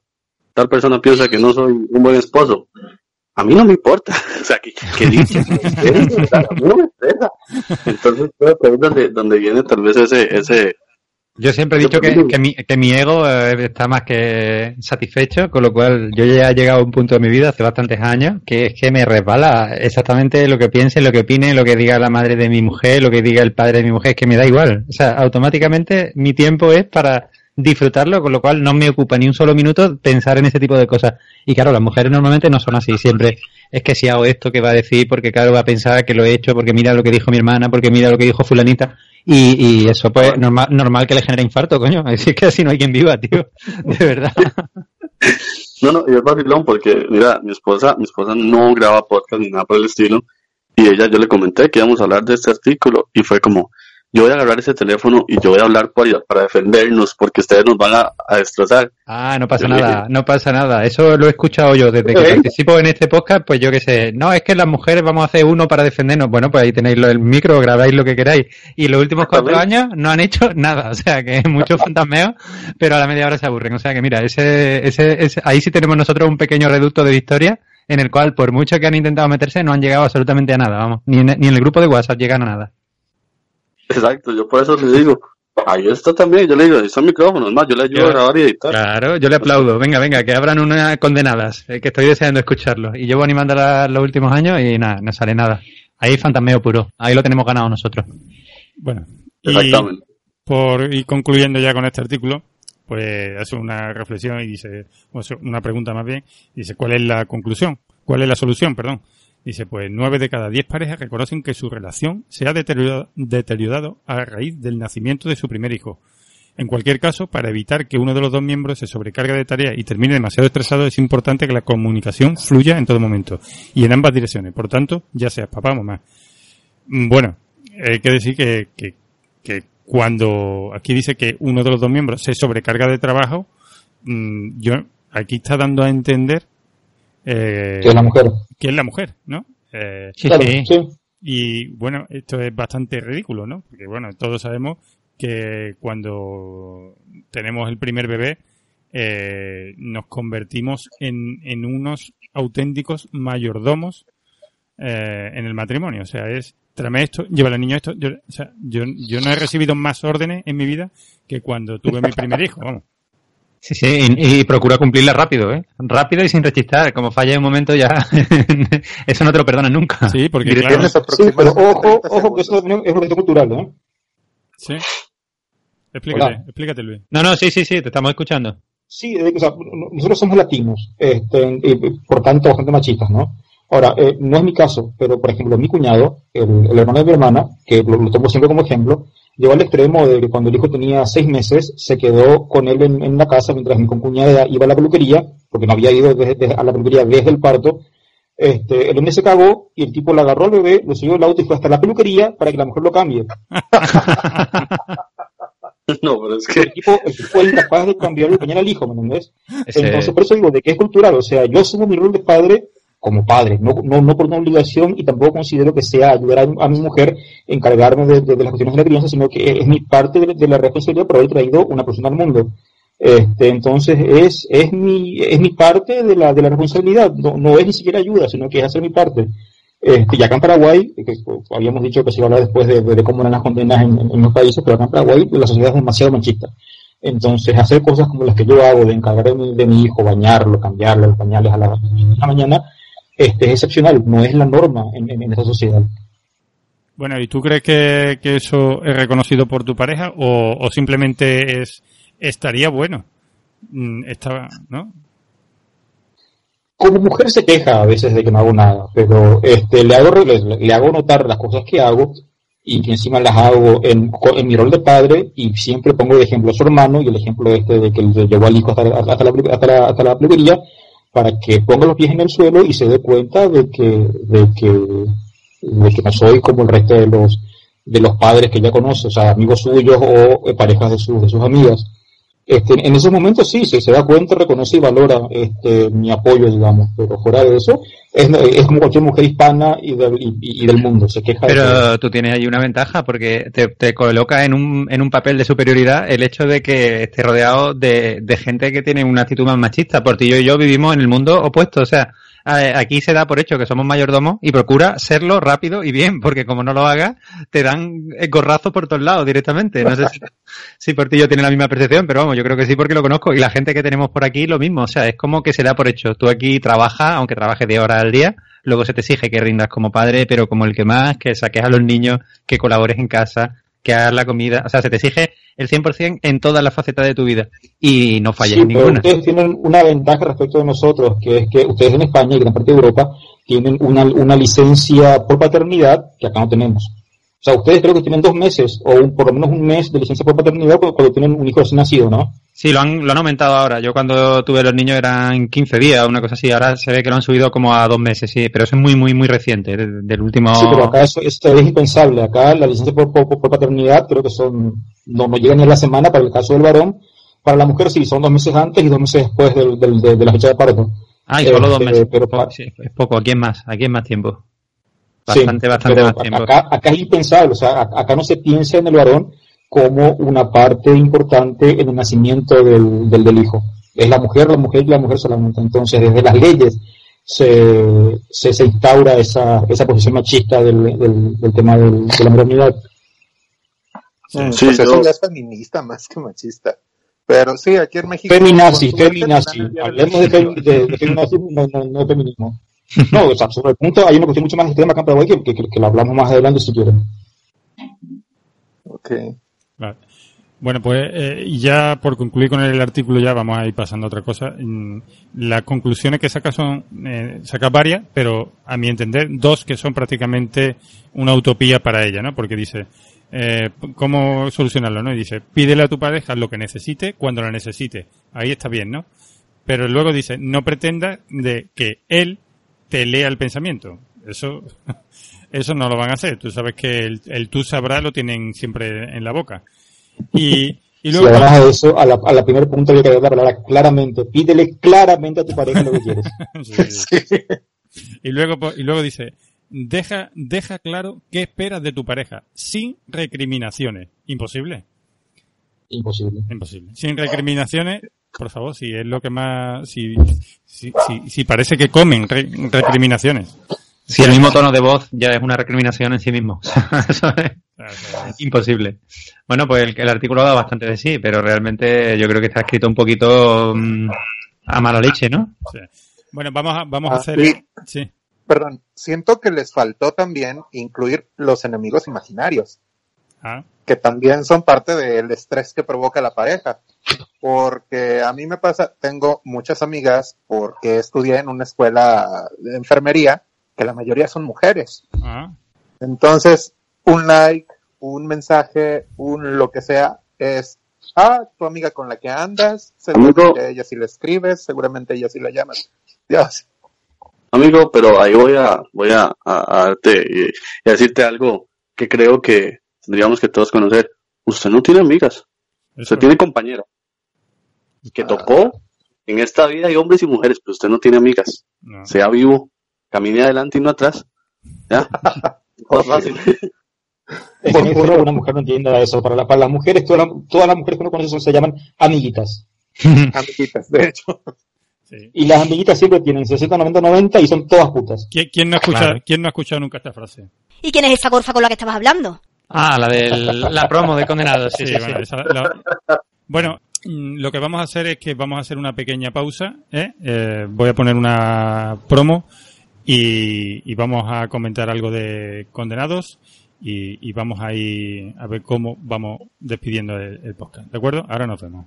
tal persona piensa que no soy un buen esposo. A mí no me importa, o sea, que, que dice, a mí no me. Entonces creo que donde, donde viene tal vez ese, ese, Yo siempre he dicho que, que, mi, que mi ego eh, está más que satisfecho, con lo cual yo ya he llegado a un punto de mi vida hace bastantes años que es que me resbala exactamente lo que piense, lo que opine, lo que diga la madre de mi mujer, lo que diga el padre de mi mujer, es que me da igual. O sea, automáticamente mi tiempo es para disfrutarlo, con lo cual no me ocupa ni un solo minuto pensar en ese tipo de cosas. Y claro, las mujeres normalmente no son así, siempre es que si hago esto, ¿qué va a decir? Porque claro, va a pensar que lo he hecho, porque mira lo que dijo mi hermana, porque mira lo que dijo fulanita. Y, y eso pues normal, normal que le genere infarto, coño. Es que así no hay quien viva, tío. De verdad. No, no, y es vacilón porque, mira, mi esposa, mi esposa no graba podcast ni nada por el estilo. Y ella, yo le comenté que íbamos a hablar de este artículo y fue como, yo voy a agarrar ese teléfono y yo voy a hablar para, para defendernos porque ustedes nos van a, a destrozar. Ah, no pasa Yo nada, dije- no pasa nada. Eso lo he escuchado yo desde que ¿Eh? participo en este podcast, pues yo qué sé. No, es que las mujeres vamos a hacer uno para defendernos. Bueno, pues ahí tenéis el micro, grabáis lo que queráis. Y los últimos cuatro años no han hecho nada. O sea, que muchos fantasmeos, pero a la media hora se aburren. O sea que mira, ese, ese, ese- ahí sí tenemos nosotros un pequeño reducto de victoria en el cual, por mucho que han intentado meterse, no han llegado absolutamente a nada, vamos. Ni en, ni en el grupo de WhatsApp llegan a nada. Exacto, yo por eso les digo, ahí está también, yo le digo, ahí está el micrófono, es más, yo le ayudo a grabar y editar. Claro, yo le aplaudo. Venga, venga, que abran unas condenadas, eh, que estoy deseando escucharlo. Y llevo animándola los últimos años y nada, no sale nada. Ahí fantasmeo puro. Ahí lo tenemos ganado nosotros. Bueno, y, Exactamente. por ir concluyendo ya con este artículo, pues hace una reflexión y dice, o sea, una pregunta más bien, dice, ¿cuál es la conclusión? ¿Cuál es la solución? Perdón. Dice, pues nueve de cada diez parejas reconocen que su relación se ha deteriorado, deteriorado a raíz del nacimiento de su primer hijo. En cualquier caso, para evitar que uno de los dos miembros se sobrecargue de tareas y termine demasiado estresado, es importante que la comunicación fluya en todo momento y en ambas direcciones. Por tanto, ya seas papá o mamá. Mm, Bueno, hay que decir que, que, que cuando aquí dice que uno de los dos miembros se sobrecarga de trabajo, mm, yo aquí está dando a entender eh, Que es la mujer. que es la mujer, ¿no? Eh, Sí, Claro, sí. sí. y bueno, esto es bastante ridículo, ¿no? Porque bueno, todos sabemos que cuando tenemos el primer bebé eh, nos convertimos en, en unos auténticos mayordomos eh, en el matrimonio. O sea, es tráeme esto, lleva al niño esto. Yo, o sea, yo, yo no he recibido más órdenes en mi vida que cuando tuve mi primer hijo, vamos. Sí, sí, y, y procura cumplirla rápido, ¿eh? Rápido y sin rechistar. Como falla un momento ya, eso no te lo perdonan nunca. Sí, porque claro, Sí, pero ojo, 30 ojo que eso también es una cuestión cultural, ¿eh? sí. Explícate, Hola. explícate Luis. No, no, sí, sí, sí, te estamos escuchando. Sí, eh, o sea, nosotros somos latinos, este, y por tanto bastante machistas, ¿no? Ahora, eh, no es mi caso, pero por ejemplo, mi cuñado, el, el hermano de mi hermana, que lo, lo tomo siempre como ejemplo, llegó al extremo de que cuando el hijo tenía seis meses, se quedó con él en, en la casa mientras mi concuñada iba a la peluquería, porque no había ido desde- desde- a la peluquería desde el parto. Este, el hombre se cagó y el tipo le agarró al bebé, lo subió al auto y fue hasta la peluquería para que la mujer lo cambie. No, pero es El que, tipo, el tipo es incapaz de cambiar el pañal al hijo, ¿me entendés? Ese- Entonces, por eso digo, de que es cultural, o sea, yo asumo mi rol de padre como padre, no, no, no por una obligación y tampoco considero que sea ayudar a, mi mujer encargarme de, de- las cuestiones de la crianza, sino que es mi parte de, de la responsabilidad por haber traído una persona al mundo. Este, entonces es, es mi, es mi parte de la, de la responsabilidad, no, no es ni siquiera ayuda, sino que es hacer mi parte. Este, y acá en Paraguay, que pues, habíamos dicho que se iba a hablar después de, de- cómo eran las condenas en, en- los países, pero acá en Paraguay la sociedad es demasiado machista. Entonces, hacer cosas como las que yo hago, de encargar de mi, hijo, bañarlo, cambiarle los pañales a la mañana, este, es excepcional, no es la norma en, en, en esta sociedad. Bueno, ¿y tú crees que, que eso es reconocido por tu pareja o, o simplemente es estaría bueno? Mm, ¿no? Como mujer se queja a veces de que no hago nada, pero este, le, hago, le, le hago notar las cosas que hago y que encima las hago en, en mi rol de padre y siempre pongo de ejemplo a su hermano y el ejemplo este de que le llevó al hijo hasta, hasta, la, hasta, la, hasta la peluquería para que ponga los pies en el suelo y se dé cuenta de que, de que, de que no soy como el resto de los, de los padres que ya conoce, o sea, amigos suyos o eh, parejas de, sus de sus amigas. Este, en esos momentos sí, se da cuenta, reconoce y valora este, mi apoyo, digamos, pero fuera de eso, es, es como cualquier mujer hispana y del, y, y del mundo, se queja de. Pero tú tienes ahí una ventaja porque te, te coloca en un, en un papel de superioridad el hecho de que estés rodeado de, de gente que tiene una actitud más machista. Porque yo y yo vivimos en el mundo opuesto. O sea, aquí se da por hecho que somos mayordomos y procura serlo rápido y bien, porque como no lo hagas, te dan gorrazos por todos lados directamente. No sé si, si Portillo tiene la misma percepción, pero vamos, yo creo que sí porque lo conozco. Y la gente que tenemos por aquí lo mismo. O sea, es como que se da por hecho. Tú aquí trabajas, aunque trabajes 10 horas al día, luego se te exige que rindas como padre, pero como el que más, que saques a los niños, que colabores en casa, que hagas la comida. O sea, se te exige el 100% en todas las facetas de tu vida. Y no falles Sí, en pero ninguna. ustedes tienen una ventaja respecto de nosotros, que es que ustedes en España y gran parte de Europa tienen una, una licencia por paternidad que acá no tenemos. O sea, ustedes creo que tienen dos meses o un- por lo menos un mes de licencia por paternidad cu- cuando tienen un hijo recién nacido, ¿no? Sí, lo han, lo han aumentado ahora. Yo cuando tuve los niños eran 15 días, una cosa así. Ahora se ve que lo han subido como a dos meses, sí. Pero eso es muy, muy, muy reciente, del, del último... Sí, pero acá eso, es impensable. Acá la licencia por, por- por paternidad creo que son, no, no llega ni a la semana para el caso del varón. Para la mujer sí, son dos meses antes y dos meses después del, del- de, de la fecha de parto. Ah, y solo dos Este, meses. Pero Sí, es poco. Aquí es más. Aquí es más tiempo. Sí, Bastante, bastante pero más tiempo. Acá, acá es impensable, o sea, acá no se piensa en el varón como una parte importante en el nacimiento del, del, del hijo. Es la mujer, la mujer y la mujer solamente. Entonces, desde las leyes se, se, se instaura esa, esa posición machista del, del, del tema del- de la maternidad. Mm, Sí, pues eso yo- ya es feminista más que machista. Pero sí, aquí en México. Feminazi, feminazi. Hablemos de, de, de feminazi, no, no, no de feminismo. No, o sea, sobre el punto hay una cuestión mucho más extrema en Paraguay que, que, que- que lo hablamos más adelante si quieren. Ok. Vale. Bueno, pues eh, y ya por concluir con el artículo ya vamos a ir pasando a otra cosa. Mm, Las conclusiones que saca son, eh, saca varias, pero a mi entender dos que son prácticamente una utopía para ella, ¿no? Porque dice, eh, ¿cómo solucionarlo, no? Y dice, pídele a tu pareja lo que necesite cuando lo necesite. Ahí está bien, ¿no? Pero luego dice, no pretenda de que él te lea el pensamiento. Eso, eso no lo van a hacer. Tú sabes que el, el tú sabrás lo tienen siempre en la boca. Y, y Si luego, además de eso, a la, a la primer punto hay que dar la palabra claramente. Pídele claramente a tu pareja lo que quieres. Sí, sí, sí. y luego, po- y luego dice, deja, deja claro qué esperas de tu pareja, sin recriminaciones. Imposible. Imposible. Imposible. Sin recriminaciones, por favor, si es lo que más, si, si, si, si parece que comen re- recriminaciones. Si el mismo tono de voz ya es una recriminación en sí mismo. Eso es imposible. Bueno, pues el, el artículo da bastante de sí, pero realmente yo creo que está escrito un poquito mm, a mala leche, ¿no? sí. Bueno, vamos a, vamos a Ah, hacer, sí. sí. Perdón, siento que les faltó también incluir los enemigos imaginarios, Ah, que también son parte del estrés que provoca la pareja. Porque a mí me pasa, tengo muchas amigas, porque estudié en una escuela de enfermería, que la mayoría son mujeres. ah, Entonces, un like, un mensaje, un lo que sea, es, ah, tu amiga con la que andas, seguramente ella sí le escribes, seguramente ella sí la llamas. Dios, Amigo, pero ahí voy a, voy a, a- a darte y, y a decirte algo que creo que tendríamos que todos conocer. Usted no tiene amigas, eso- usted tiene compañeros. Que tocó, en esta vida hay hombres y mujeres, pero usted no tiene amigas. no. Sea vivo, camine adelante y no atrás. ¿Ya? Más fácil. Es que es una mujer no entienda eso. Para, la- para las mujeres, todas, las- todas las mujeres que uno conoce son- se llaman amiguitas. amiguitas, de hecho. Sí. Y las amiguitas siempre tienen 60, 90, 90 y son todas putas. ¿Quién, quién no escucha, Claro. ¿Quién no ha escuchado nunca esta frase? ¿Y quién es esa gorfa con la que estabas hablando? Ah, la de la promo de condenados. Sí, sí, sí. bueno, esa- la- bueno, mm, lo que vamos a hacer es que vamos a hacer una pequeña pausa. ¿eh? Eh, voy a poner una promo y, y vamos a comentar algo de condenados y, y vamos a ir a ver cómo vamos despidiendo el, el podcast. ¿De acuerdo? Ahora nos vemos.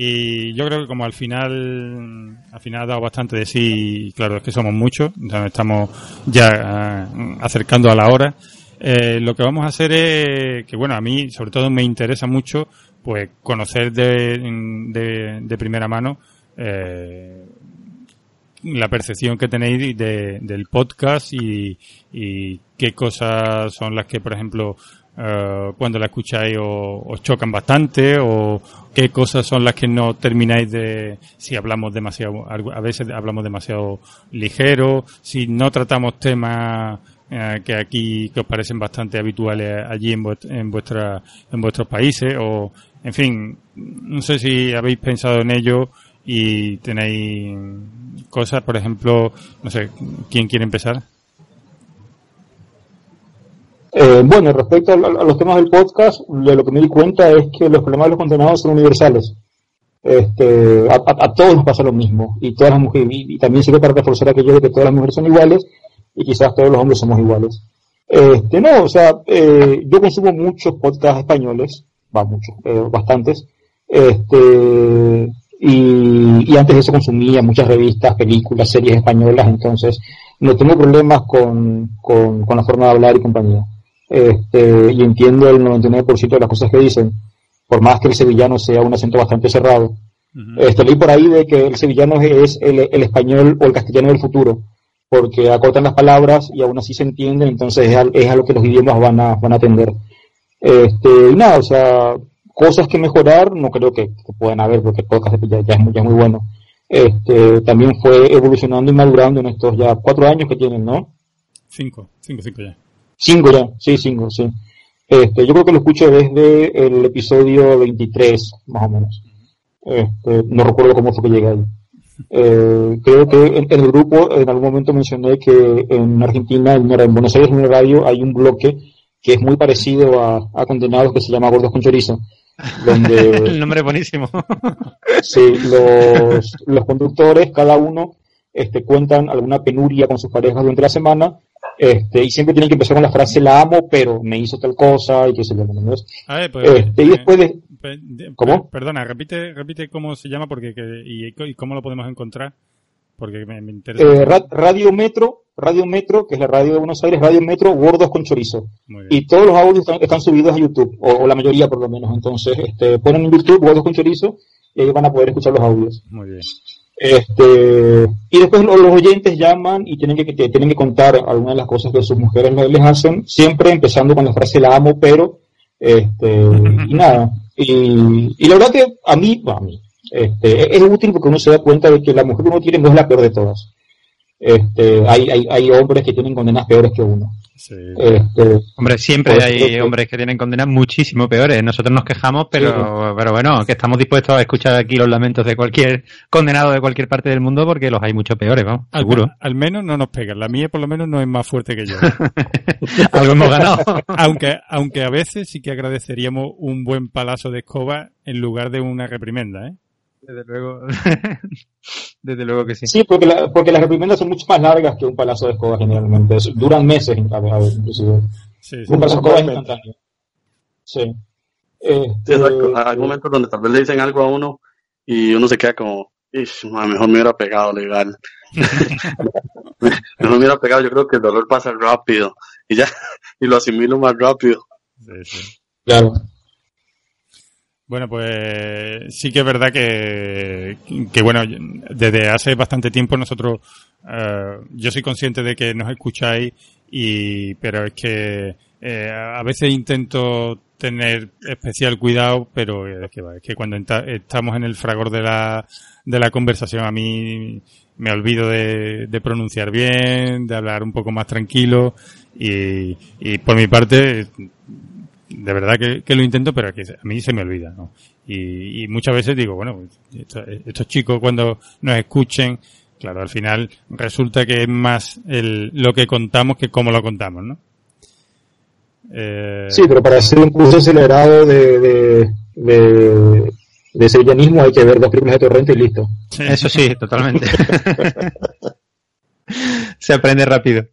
Y yo creo que como al final, al final ha dado bastante de sí, claro, es que somos muchos, estamos ya eh, acercando a la hora. Eh, lo que vamos a hacer es que, bueno, a mí sobre todo me interesa mucho, pues conocer de, de, de primera mano eh, la percepción que tenéis de, del podcast y, qué cosas son las que, por ejemplo, eh, cuando la escucháis o- os chocan bastante o qué cosas son las que no termináis de si hablamos demasiado a veces hablamos demasiado ligero si no tratamos temas eh, que aquí que os parecen bastante habituales allí en, vuest- en vuestra en vuestros países o en fin no sé si habéis pensado en ello y tenéis cosas por ejemplo no sé quién quiere empezar Eh, bueno, respecto a, los temas del podcast, de lo que me di cuenta es que los problemas de los condenados son universales. Este, a, todos nos pasa lo mismo. Y todas las mujeres, y, y también sirve para reforzar aquello de que todas las mujeres son iguales y quizás todos los hombres somos iguales. Este, no, o sea, eh, yo consumo muchos podcasts españoles, va muchos, eh, bastantes. Este, y, y antes de eso consumía muchas revistas, películas, series españolas, entonces no tengo problemas con, con, con la forma de hablar y compañía. Este, y entiendo el 99% de las cosas que dicen, por más que el sevillano sea un acento bastante cerrado. Este, leí por ahí de que el sevillano es el, el español o el castellano del futuro, porque acortan las palabras y aún así se entienden, entonces es a, es a lo que los idiomas van a, van a atender. Este, y nada, o sea, cosas que mejorar no creo que, que puedan haber, porque el podcast ya, ya es muy, ya es muy bueno. Este, también fue evolucionando y madurando en estos ya cuatro años que tienen, ¿no? cinco cinco cinco ya Cinco ya, sí, cinco, sí. Este, yo creo que lo escucho desde el episodio 23, más o menos. Este, no recuerdo cómo fue que llegué ahí. Eh, creo que en, en el grupo en algún momento mencioné que en Argentina, en, en Buenos Aires, en el radio, hay un bloque que es muy parecido a, a Condenados que se llama Gordos con Chorizo, donde El nombre es buenísimo. Sí, los, los conductores, cada uno, este, cuentan alguna penuria con sus parejas durante la semana, este, y siempre tienen que empezar con la frase la amo, pero me hizo tal cosa, y qué sé yo, y después de, Pe- de- ¿Cómo? per- Perdona, repite, repite cómo se llama porque que- y, y cómo lo podemos encontrar porque me, me interesa. eh, Ra- Radio Metro, Radio Metro, que es la radio de Buenos Aires, Radio Metro, Gordos con Chorizo. Y todos los audios están, están subidos a YouTube, o, o la mayoría por lo menos. Entonces, este, ponen en YouTube Gordos con Chorizo, y ahí van a poder escuchar los audios. Muy bien. Este, y después lo- los oyentes llaman y tienen que, que tienen que contar algunas de las cosas que sus mujeres le- les hacen, siempre empezando con la frase la amo, pero, este, y nada. Y, y la verdad que a mí, bueno, a mí, este, es útil porque uno se da cuenta de que la mujer que uno tiene no es la peor de todas. Este, hay, hay, hay hombres que tienen condenas peores que uno. Este, Hombre, siempre Pues, hay pues, hombres que tienen condenas muchísimo peores. Nosotros nos quejamos, pero, Sí. pero bueno, que estamos dispuestos a escuchar aquí los lamentos de cualquier condenado de cualquier parte del mundo porque los hay mucho peores, vamos, Al, seguro. al menos no nos pegan. La mía por lo menos no es más fuerte que yo. Algo hemos ganado. aunque, aunque a veces sí que agradeceríamos un buen palazo de escoba en lugar de una reprimenda, ¿eh? Desde luego. Desde luego que sí. Sí, porque, la- porque las reprimendas son mucho más largas que un palazo de escoba generalmente. Es- Duran meses, a ver, a ver, inclusive. Sí, Un palazo de escoba es instantáneo. Sí. Este, Sí, exacto. Hay momentos donde tal vez le dicen algo a uno y uno se queda como, "Ish, ma, mejor me hubiera pegado legal. mejor me hubiera pegado, yo creo que el dolor pasa rápido y ya, y lo asimilo más rápido. Sí, sí. Claro. Bueno, pues sí que es verdad que, que bueno, desde hace bastante tiempo nosotros, eh, yo soy consciente de que nos escucháis y, pero es que eh, a veces intento tener especial cuidado, pero es que, es que cuando estamos en el fragor de la, de la conversación a mí me olvido de, de pronunciar bien, de hablar un poco más tranquilo y, y por mi parte de verdad que, que lo intento, pero que a mí se me olvida, ¿no? Y, y muchas veces digo, bueno, esto- estos chicos cuando nos escuchen, claro, al final resulta que es más el, lo que contamos que cómo lo contamos, ¿no? Eh, Sí, pero para hacer un curso acelerado de, de, de, de sevillanismo hay que ver dos películas de Torrente y listo. Eso sí, totalmente. Se aprende rápido.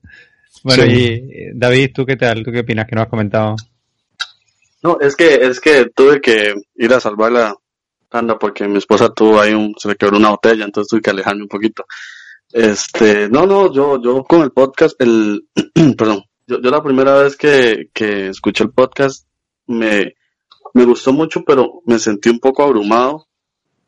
Bueno, Sí. y David, ¿tú qué tal? ¿Tú qué opinas que no has comentado? No, es que, es que tuve que ir a salvar la tanda porque mi esposa tuvo ahí un, se le quebró una botella, entonces tuve que alejarme un poquito. Este, no, no, yo, yo con el podcast, el, perdón, yo, yo la primera vez que, que escuché el podcast me, me gustó mucho, pero me sentí un poco abrumado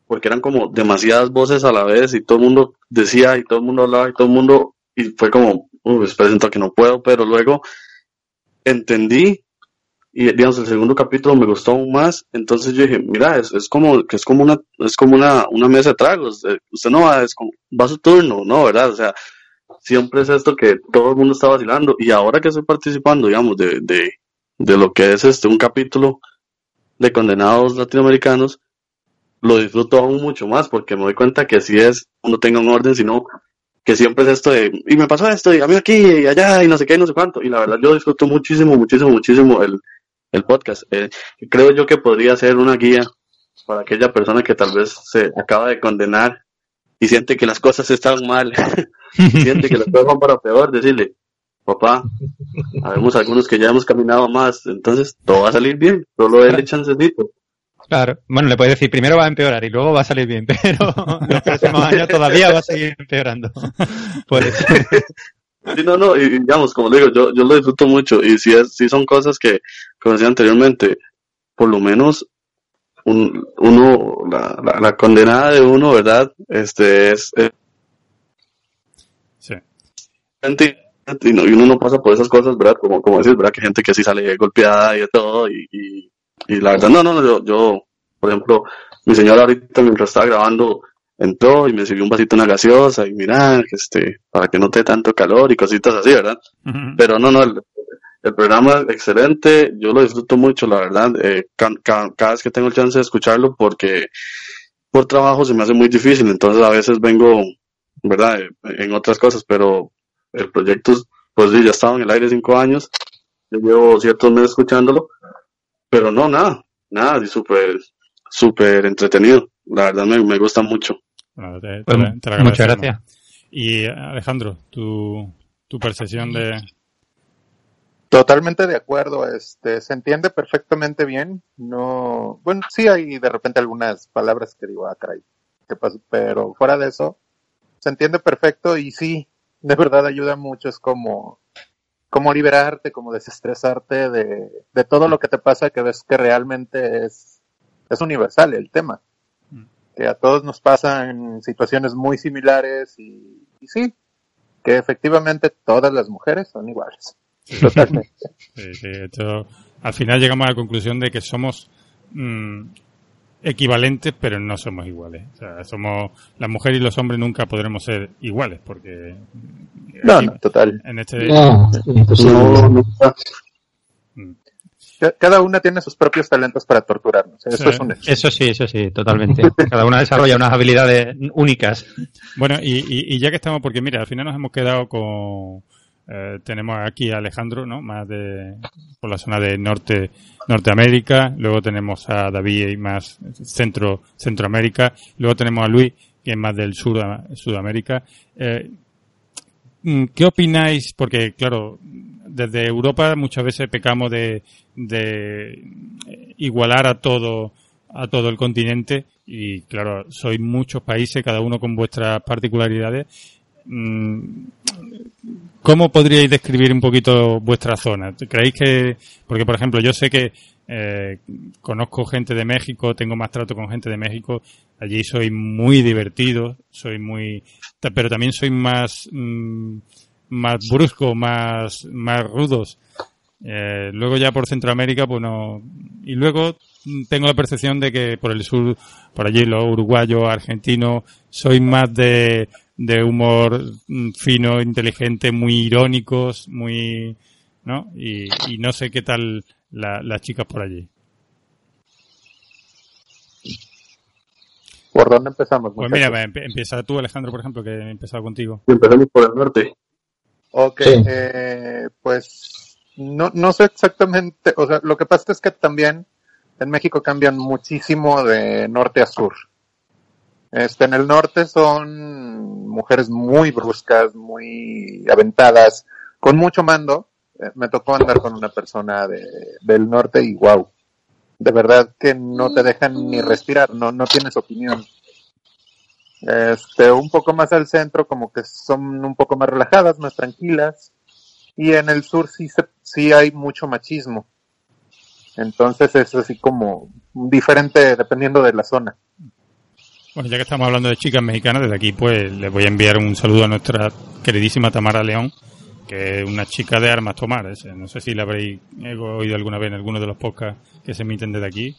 porque eran como demasiadas voces a la vez y todo el mundo decía y todo el mundo hablaba y todo el mundo y fue como, uh, presento que no puedo, pero luego entendí y digamos el segundo capítulo me gustó aún más, entonces yo dije, mira, es, es como que es como una es como una, una mesa de tragos, eh, usted no va, va a su turno, no, ¿verdad? O sea, siempre es esto que todo el mundo está vacilando y ahora que estoy participando, digamos, de, de, de lo que es este un capítulo de condenados latinoamericanos, lo disfruto aún mucho más porque me doy cuenta que si es, no tenga un orden, sino que siempre es esto de, y me pasó esto, y a mí aquí, y allá, y no sé qué, y no sé cuánto. Y la verdad yo disfruto muchísimo, muchísimo, muchísimo el, el podcast. Eh, creo yo que podría ser una guía para aquella persona que tal vez se acaba de condenar y siente que las cosas están mal, siente que las cosas van para peor, decirle, papá, habemos algunos que ya hemos caminado más, entonces todo va a salir bien, solo déle chancecito. Claro. Bueno, le puedes decir, primero va a empeorar y luego va a salir bien, pero los próximos años todavía va a seguir empeorando. Puede ser. Sí, no, no, y digamos, como digo, yo, yo lo disfruto mucho y si, es, si son cosas que, como decía anteriormente, por lo menos un, uno, la, la, la condenada de uno, ¿verdad? Este es... es Sí. gente- y, no- y uno no pasa por esas cosas, ¿verdad? Como, como decís, ¿verdad? Que gente que sí sale golpeada y de todo y, y, y la verdad, no, no, no, yo, yo, por ejemplo, mi señora ahorita mientras estaba grabando entró y me sirvió un vasito de una gaseosa y mira, este, para que no te dé tanto calor y cositas así, ¿verdad? Pero no, no, el, el programa es excelente, yo lo disfruto mucho, la verdad, eh, ca- ca- cada vez que tengo el chance de escucharlo porque por trabajo se me hace muy difícil, entonces a veces vengo, ¿verdad?, Eh, en otras cosas, pero el proyecto, pues sí, ya estaba en el aire cinco años, yo llevo ciertos meses escuchándolo, pero no, nada, nada, y súper, súper entretenido, la verdad me, me gusta mucho. Bueno, te- te Pues, te muchas gracias. Y Alejandro, tu, tu percepción de... Totalmente de acuerdo, este, se entiende perfectamente bien, no, bueno, sí hay de repente algunas palabras que digo, ah, caray, ¿qué pasó? Pero fuera de eso, se entiende perfecto y sí, de verdad ayuda mucho, es como, como liberarte, como desestresarte de, de todo lo que te pasa que ves que realmente es, es universal el tema, que a todos nos pasa en situaciones muy similares y, y sí, que efectivamente todas las mujeres son iguales. Totalmente. Sí, sí, esto- al final llegamos a la conclusión de que somos mm, equivalentes, pero no somos iguales. O sea, somos las mujeres y los hombres nunca podremos ser iguales, porque No, aquí, no, total. en este No. No, Cada una tiene sus propios talentos para torturarnos. Eso Sí. es un hecho. Eso sí, eso sí, totalmente. Cada una desarrolla unas habilidades únicas. Bueno, y, y, y ya que estamos, porque mira, al final nos hemos quedado con. eh, tenemos aquí a Alejandro, ¿no? Más de. por la zona de norte, Norteamérica. Luego tenemos a David, y más centro, Centroamérica. Luego tenemos a Luis, que es más del sur, Sudamérica. Eh, ¿Qué opináis? Porque, claro, desde Europa muchas veces pecamos de, igualar a todo, a todo el continente y, claro, sois muchos países, cada uno con vuestras particularidades. Mm, ¿Cómo podríais describir un poquito vuestra zona? ¿Creéis que, porque por ejemplo, yo sé que eh, conozco gente de México, tengo más trato con gente de México, allí soy muy divertido, soy muy, pero también soy más, mm, más brusco, más, más rudos. Eh, luego ya por Centroamérica, pues no, y luego tengo la percepción de que por el sur, por allí los uruguayos, argentinos, soy más de, de humor mm, fino, inteligente, muy irónicos, muy, ¿no? Y, y no sé qué tal la- las chicas por allí. ¿Por dónde empezamos? Pues muchachos? mira, empe- empieza tú, Alejandro, por ejemplo, que he empezado contigo. Empezamos por el norte. Ok, Sí. eh, pues no, no sé exactamente, o sea, lo que pasa es que también en México cambian muchísimo de norte a sur. Este, en el norte son mujeres muy bruscas, muy aventadas, con mucho mando. Eh, me tocó andar con una persona de, del norte y wow, de verdad que no te dejan ni respirar, no, no tienes opinión. Este, un poco más al centro, como que son un poco más relajadas, más tranquilas. Y en el sur sí, se, sí hay mucho machismo. Entonces es así como diferente dependiendo de la zona. Bueno, ya que estamos hablando de chicas mexicanas, desde aquí pues les voy a enviar un saludo a nuestra queridísima Tamara León, que es una chica de armas tomar. No sé si la habréis oído alguna vez en alguno de los podcasts que se emiten desde aquí,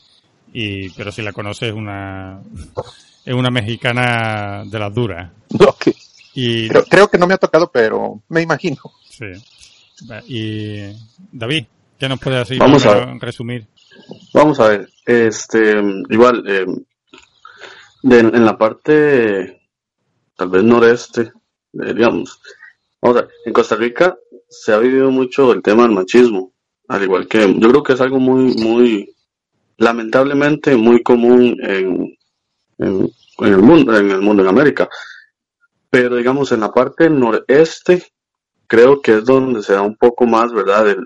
y pero si la conoces es una es una mexicana de las duras. Ok. Y Creo, creo que no me ha tocado, pero me imagino. sí. Y David, ¿qué nos puedes decir? Vamos a resumir. Vamos a ver, este, igual, eh, de- en la parte, tal vez noreste, eh, digamos, vamos a ver, en Costa Rica se ha vivido mucho el tema del machismo, al igual que, yo creo que es algo muy, muy, lamentablemente muy común en, en, el mundo, en el mundo, en América, pero digamos en la parte noreste, creo que es donde se da un poco más, ¿verdad? El,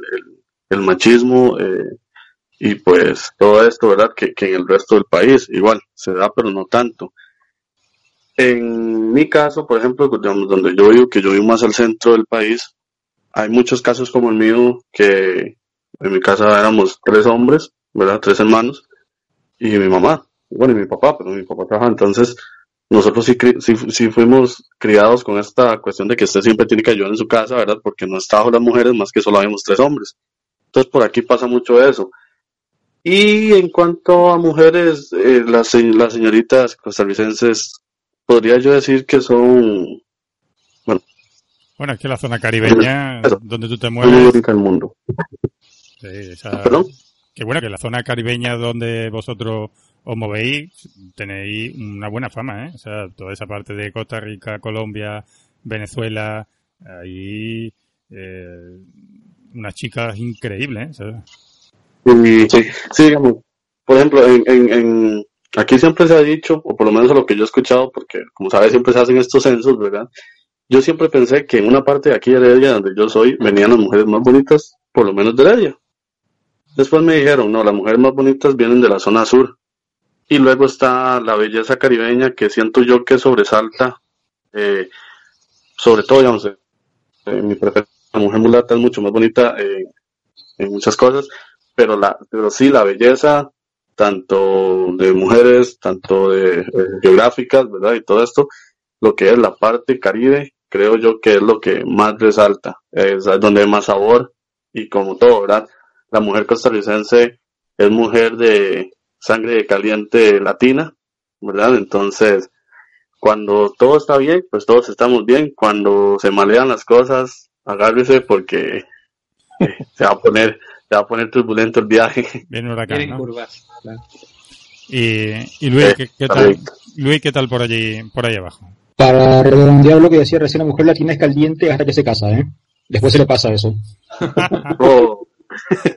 el, machismo, eh, y pues todo esto, ¿verdad? Que, que en el resto del país igual se da, pero no tanto. En mi caso, por ejemplo, digamos, donde yo vivo, que yo vivo más al centro del país, hay muchos casos como el mío, que en mi casa éramos tres hombres, ¿verdad? Tres hermanos, y mi mamá, bueno, y mi papá, pero mi papá trabaja, entonces nosotros sí, sí, sí fuimos criados con esta cuestión de que usted siempre tiene que ayudar en su casa, ¿verdad? Porque no está las mujeres, más que solo habíamos tres hombres. Entonces por aquí pasa mucho eso. Y en cuanto a mujeres, eh, las, las señoritas costarricenses, podría yo decir que son Bueno, es que la zona caribeña, Eso. donde tú te mueves, bonitas del mundo. sí, esa- ¿Perdón? que bueno, que la zona caribeña donde vosotros os movéis, tenéis una buena fama, ¿eh? O sea, toda esa parte de Costa Rica, Colombia, Venezuela, ahí, eh, unas chicas increíbles, ¿eh? Y, sí, digamos, por ejemplo, en, en, aquí siempre se ha dicho, o por lo menos lo que yo he escuchado, porque como sabes siempre se hacen estos censos, ¿verdad? Yo siempre pensé que en una parte de aquí de Heredia, donde yo soy, venían las mujeres más bonitas, por lo menos de Heredia. Después me dijeron, no, las mujeres más bonitas vienen de la zona sur. Y luego está la belleza caribeña que siento yo que sobresalta, eh, sobre todo, digamos, eh, mi la mujer mulata es mucho más bonita en muchas cosas, pero la, pero sí la belleza, tanto de mujeres, tanto de eh, geográficas, ¿verdad? Y todo esto, lo que es la parte caribe, creo yo que es lo que más resalta, es donde hay más sabor y como todo, ¿verdad? La mujer costarricense es mujer de sangre caliente latina, ¿verdad? Entonces, cuando todo está bien, pues todos estamos bien. Cuando se malean las cosas, agárrese porque eh, se va a poner, se va a poner turbulento el viaje. viene un huracán, ¿no? curvas. claro. Y, y Luis, Eh, ¿qué, qué tal. Luis, ¿qué tal por allí, por ahí abajo? Para redondear lo que decía recién, la mujer latina es caliente hasta que se casa, ¿eh? Después se le pasa eso. Oh,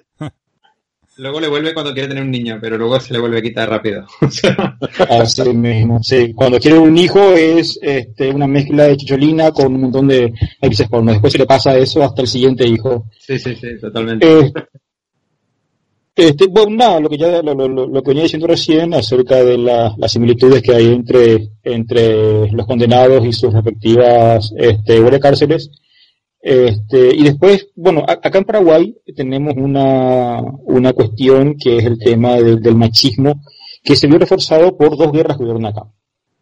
Luego le vuelve cuando quiere tener un niño, pero luego se le vuelve a quitar rápido. Así mismo, sí. Cuando quiere un hijo es este, una mezcla de chicholina con un montón de actrices porno. Después se le pasa eso hasta el siguiente hijo. sí, sí, sí, totalmente. Eh, este, bueno, nada, lo que ya lo, lo- que venía diciendo recién acerca de la- las similitudes que hay entre, entre los condenados y sus respectivas este, cárceles. Este, y después, bueno, acá en Paraguay tenemos una, una cuestión que es el tema del- del machismo, que se vio reforzado por dos guerras que hubieron acá.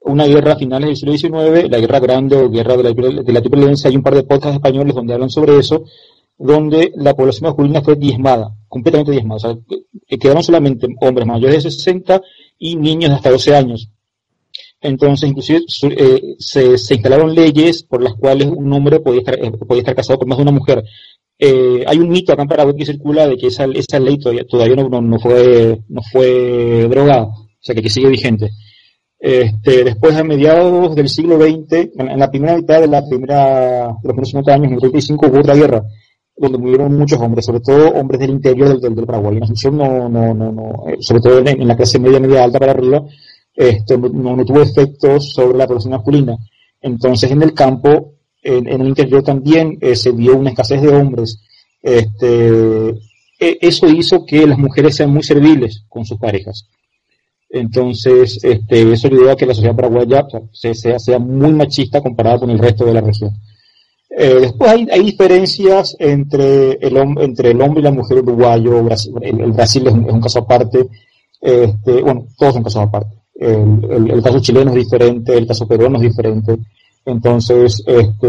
Una guerra a finales del siglo XIX, la guerra grande o guerra de la, de la hay un par de podcasts españoles donde hablan sobre eso, donde la población masculina fue diezmada, completamente diezmada. O sea, que- quedaron solamente hombres mayores de 60 y niños de hasta 12 años. Entonces, inclusive eh, se, instalaron leyes por las cuales un hombre podía estar, eh, podía estar casado con más de una mujer. Eh, hay un mito acá en Paraguay que circula de que esa, esa ley todavía, todavía no, no, no fue, no fue drogada, o sea que, sigue vigente. Este, después, a mediados del siglo XX, en, en la primera mitad de la primera, de los primeros 50 años, en el 35 hubo otra guerra, donde murieron muchos hombres, sobre todo hombres del interior del, del, del Paraguay. En Asunción no, no, no, no, eh, sobre todo en, en la clase media, media alta para arriba, esto no, tuvo efectos sobre la población masculina. Entonces, en el campo, en, el interior también eh, se vio una escasez de hombres. Este, e- eso hizo que las mujeres sean muy serviles con sus parejas. Entonces, este, eso ayudó a que la sociedad paraguaya sea, se- sea, muy machista comparada con el resto de la región. Eh, después hay, diferencias entre el, entre el hombre y la mujer uruguayo. El Brasil es un, es un caso aparte. Este, bueno, todos son casos aparte. El, el- el caso chileno es diferente, el caso peruano es diferente. Entonces, este,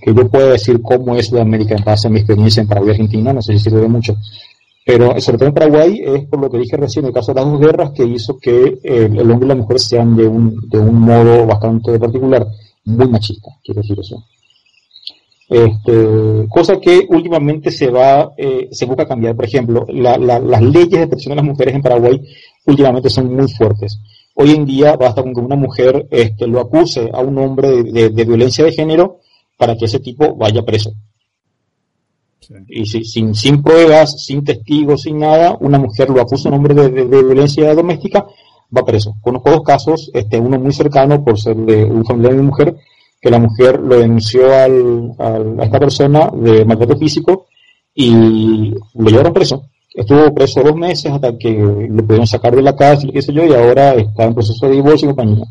que yo pueda decir cómo es Sudamérica en base a mi experiencia en Paraguay y Argentina, no sé si sirve mucho. Pero sobre todo en Paraguay es por lo que dije recién, el caso de las dos guerras, que hizo que el, el hombre y la mujer sean de un, de un modo bastante particular, muy machista, quiero decir eso. Este, cosa que últimamente se va, eh, se busca cambiar. Por ejemplo, la- la- las leyes de protección de las mujeres en Paraguay últimamente son muy fuertes. Hoy en día basta con que una mujer este, lo acuse a un hombre de, de- de violencia de género para que ese tipo vaya preso. Y si- sin, sin pruebas, sin testigos, sin nada, una mujer lo acusa a un hombre de, de- de violencia doméstica, va preso. Conozco dos casos, este, uno muy cercano por ser de un familiar de mi mujer, que la mujer lo denunció al, al- a esta persona de maltrato físico y lo llevaron preso. Estuvo preso dos meses hasta que lo pudieron sacar de la cárcel, qué sé yo, y ahora está en proceso de divorcio y compañía.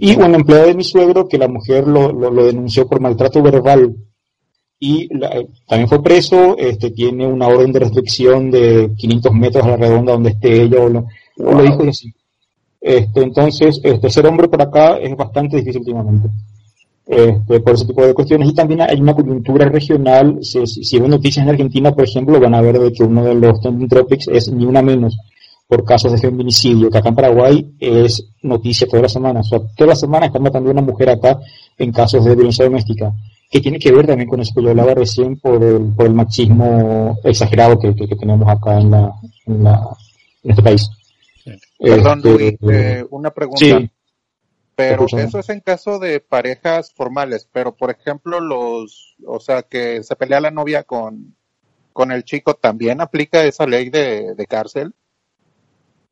Y un empleado de mi suegro que la mujer lo, lo, lo denunció por maltrato verbal y la- también fue preso, este, tiene una orden de restricción de 500 metros a la redonda donde esté ella o lo, dijo y así. Este, entonces, este, ser hombre por acá es bastante difícil últimamente. Este, por ese tipo de cuestiones. Y también hay una coyuntura regional. Si, si, ven noticias en Argentina, por ejemplo, van a ver de que uno de los trending topics es ni una menos por casos de feminicidio, que acá en Paraguay es noticia toda la semana. O sea, toda la semana están matando a una mujer acá en casos de violencia doméstica, que tiene que ver también con eso que yo hablaba recién por el, por el machismo exagerado que, que, que tenemos acá en, la, en, la, en este país. Perdón, Este, Luis, eh, una pregunta. Sí. Pero eso es en caso de parejas formales, pero por ejemplo los, o sea, que se pelea la novia con, con el chico, ¿también aplica esa ley de, de cárcel?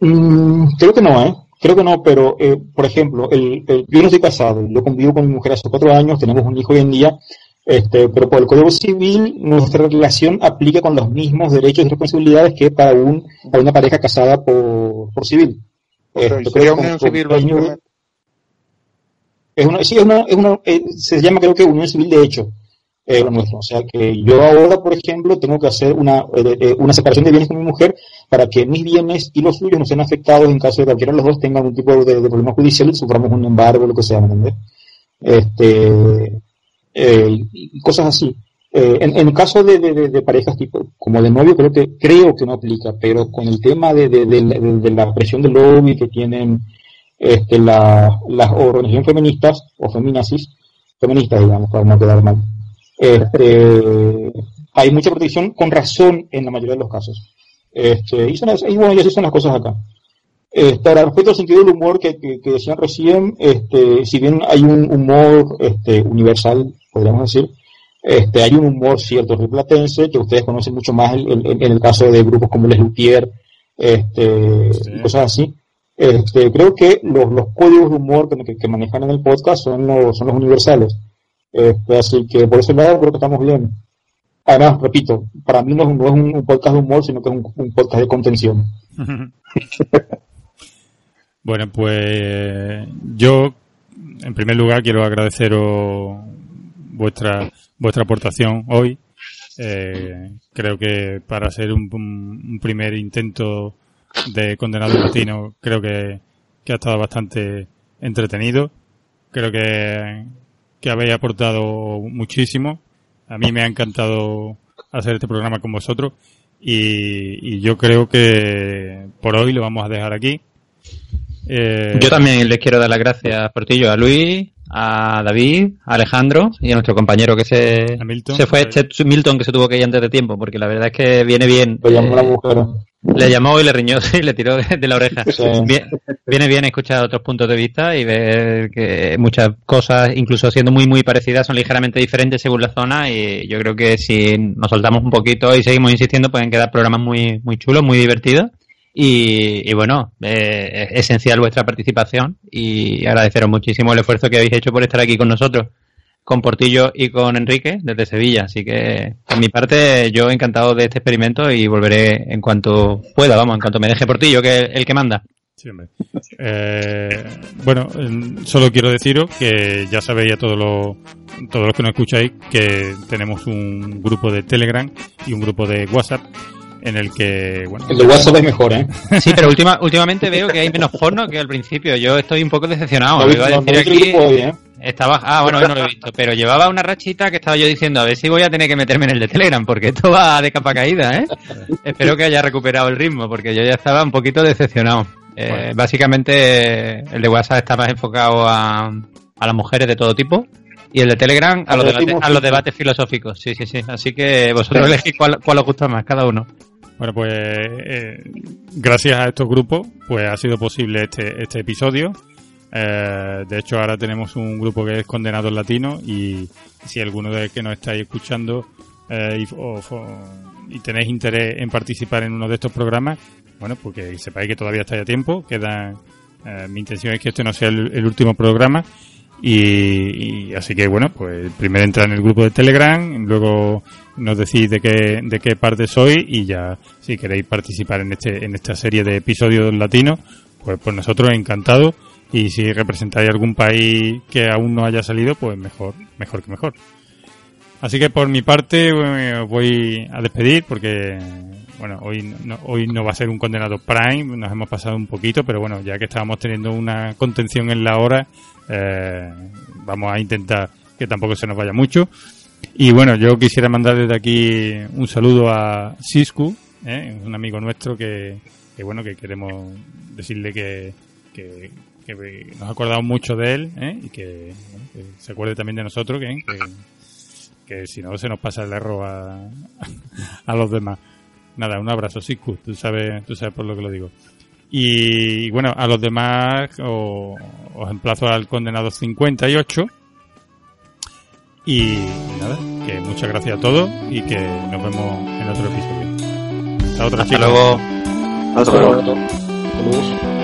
Mm, creo que no, ¿eh? Creo que no, pero, eh, por ejemplo, el, el- yo no estoy casado, yo convivo con mi mujer hace cuatro años, tenemos un hijo hoy en día, este, pero por el Código Civil nuestra relación aplica con los mismos derechos y responsabilidades que para, un, para una pareja casada por, por civil. sería creo que con- civil, con-. Es una, sí, es una, es una, eh, se llama creo que unión civil de hecho, eh, lo nuestro. O sea que yo ahora, por ejemplo, tengo que hacer una, eh, eh, una separación de bienes con mi mujer para que mis bienes y los suyos no sean afectados en caso de que cualquiera de los dos tenga algún tipo de, de problema judicial y suframos un embargo lo que sea, ¿me entiendes? Este, eh, cosas así. En, en el caso de, de- de- parejas tipo, como de novio, creo que, creo que no aplica, pero con el tema de- de la presión del lobby que tienen este, la- las organizaciones feministas o feminazis, feministas, digamos, para no quedar mal, este, hay mucha protección con razón en la mayoría de los casos. Este, y, son, las- y bueno, y así son las cosas acá. Este, ahora, respecto al sentido del humor que, que, que decían recién, este, si bien hay un humor este, universal, podríamos decir, este, hay un humor cierto replatense que ustedes conocen mucho más en, en- en el caso de grupos como Les Luthier, este, y cosas así. Este, creo que los, los códigos de humor que, manejan en el podcast son los, son los universales. Este, así que por ese lado creo que estamos bien. Además, repito, para mí no es un, no es un podcast de humor, sino que es un, podcast de contención. Bueno, pues yo, en primer lugar, quiero agradeceros vuestra vuestra aportación hoy. Eh, creo que para un- un primer intento de condenado latino, creo que, que ha estado bastante entretenido. Creo que, que habéis aportado muchísimo. A mí me ha encantado hacer este programa con vosotros y, y yo creo que por hoy lo vamos a dejar aquí. Eh, Yo también les quiero dar las gracias, Portillo, a Luis, a David, a Alejandro y a nuestro compañero que se, Milton. se fue, Milton, que se tuvo que ir antes de tiempo, porque la verdad es que viene bien. Lo llamó eh, la mujer. Le llamó y le riñó y le tiró de, de la oreja. Sí. Viene bien escuchar otros puntos de vista y ver que muchas cosas, incluso siendo muy muy parecidas, son ligeramente diferentes según la zona y yo creo que si nos soltamos un poquito y seguimos insistiendo pueden quedar programas muy muy chulos, muy divertidos. Y, y bueno, eh, es esencial vuestra participación y agradeceros muchísimo el esfuerzo que habéis hecho por estar aquí con nosotros, con Portillo y con Enrique desde Sevilla. Así que, por mi parte, yo encantado de este experimento y volveré en cuanto pueda, vamos, en cuanto me deje Portillo, que es el que manda. Eh, bueno, solo quiero deciros que ya sabéis a todos los, todos los que nos escucháis que tenemos un grupo de Telegram y un grupo de WhatsApp en el que, bueno, El de WhatsApp es mejor, ¿eh? Sí, pero última, últimamente veo que hay menos porno que al principio. Yo estoy un poco decepcionado. No, Lo iba a no, decir no, no, aquí, hoy, ¿eh? estaba, ah, bueno, hoy no lo he visto, pero llevaba una rachita que estaba yo diciendo, a ver si voy a tener que meterme en el de Telegram, porque esto va de capa caída, ¿eh? Espero que haya recuperado el ritmo, porque yo ya estaba un poquito decepcionado. Eh, Básicamente, el de WhatsApp está más enfocado a, a las mujeres de todo tipo. Y el de Telegram a los, a los debates filosóficos. Sí, sí, sí. Así que vosotros elegís cuál, cuál os gusta más, cada uno. Bueno, pues eh, gracias a estos grupos, pues ha sido posible este, este episodio. Eh, de hecho, ahora tenemos un grupo que es Condenados Latinos y si alguno de que nos estáis escuchando eh, y, o- y tenéis interés en participar en uno de estos programas, bueno, porque sepáis que todavía estáis a tiempo. Queda, eh, mi intención es que este no sea el, el último programa. Y, así que bueno, pues primero entra en el grupo de Telegram, luego nos decís de qué, de qué parte sois y ya si queréis participar en este, en esta serie de episodios latinos, pues por nosotros encantados y si representáis algún país que aún no haya salido, pues mejor, mejor que mejor. Así que por mi parte eh, os voy a despedir porque bueno hoy no, hoy no va a ser un condenado prime, nos hemos pasado un poquito, pero bueno ya que estábamos teniendo una contención en la hora, eh, vamos a intentar que tampoco se nos vaya mucho. Y bueno, yo quisiera mandar desde aquí un saludo a Sisku, ¿eh? un amigo nuestro que, que bueno que queremos decirle que, que, nos acordamos mucho de él ¿eh? y que, se acuerde también de nosotros, que, que, que si no se nos pasa el error a, a los demás. Nada, un abrazo, Sisku, tú sabes, tú sabes por lo que lo digo. Y bueno, a los demás o- os emplazo al condenado 58. Y nada, que muchas gracias a todos y que nos vemos en otro episodio. Hasta otra, Hasta chicos. luego. Hasta luego.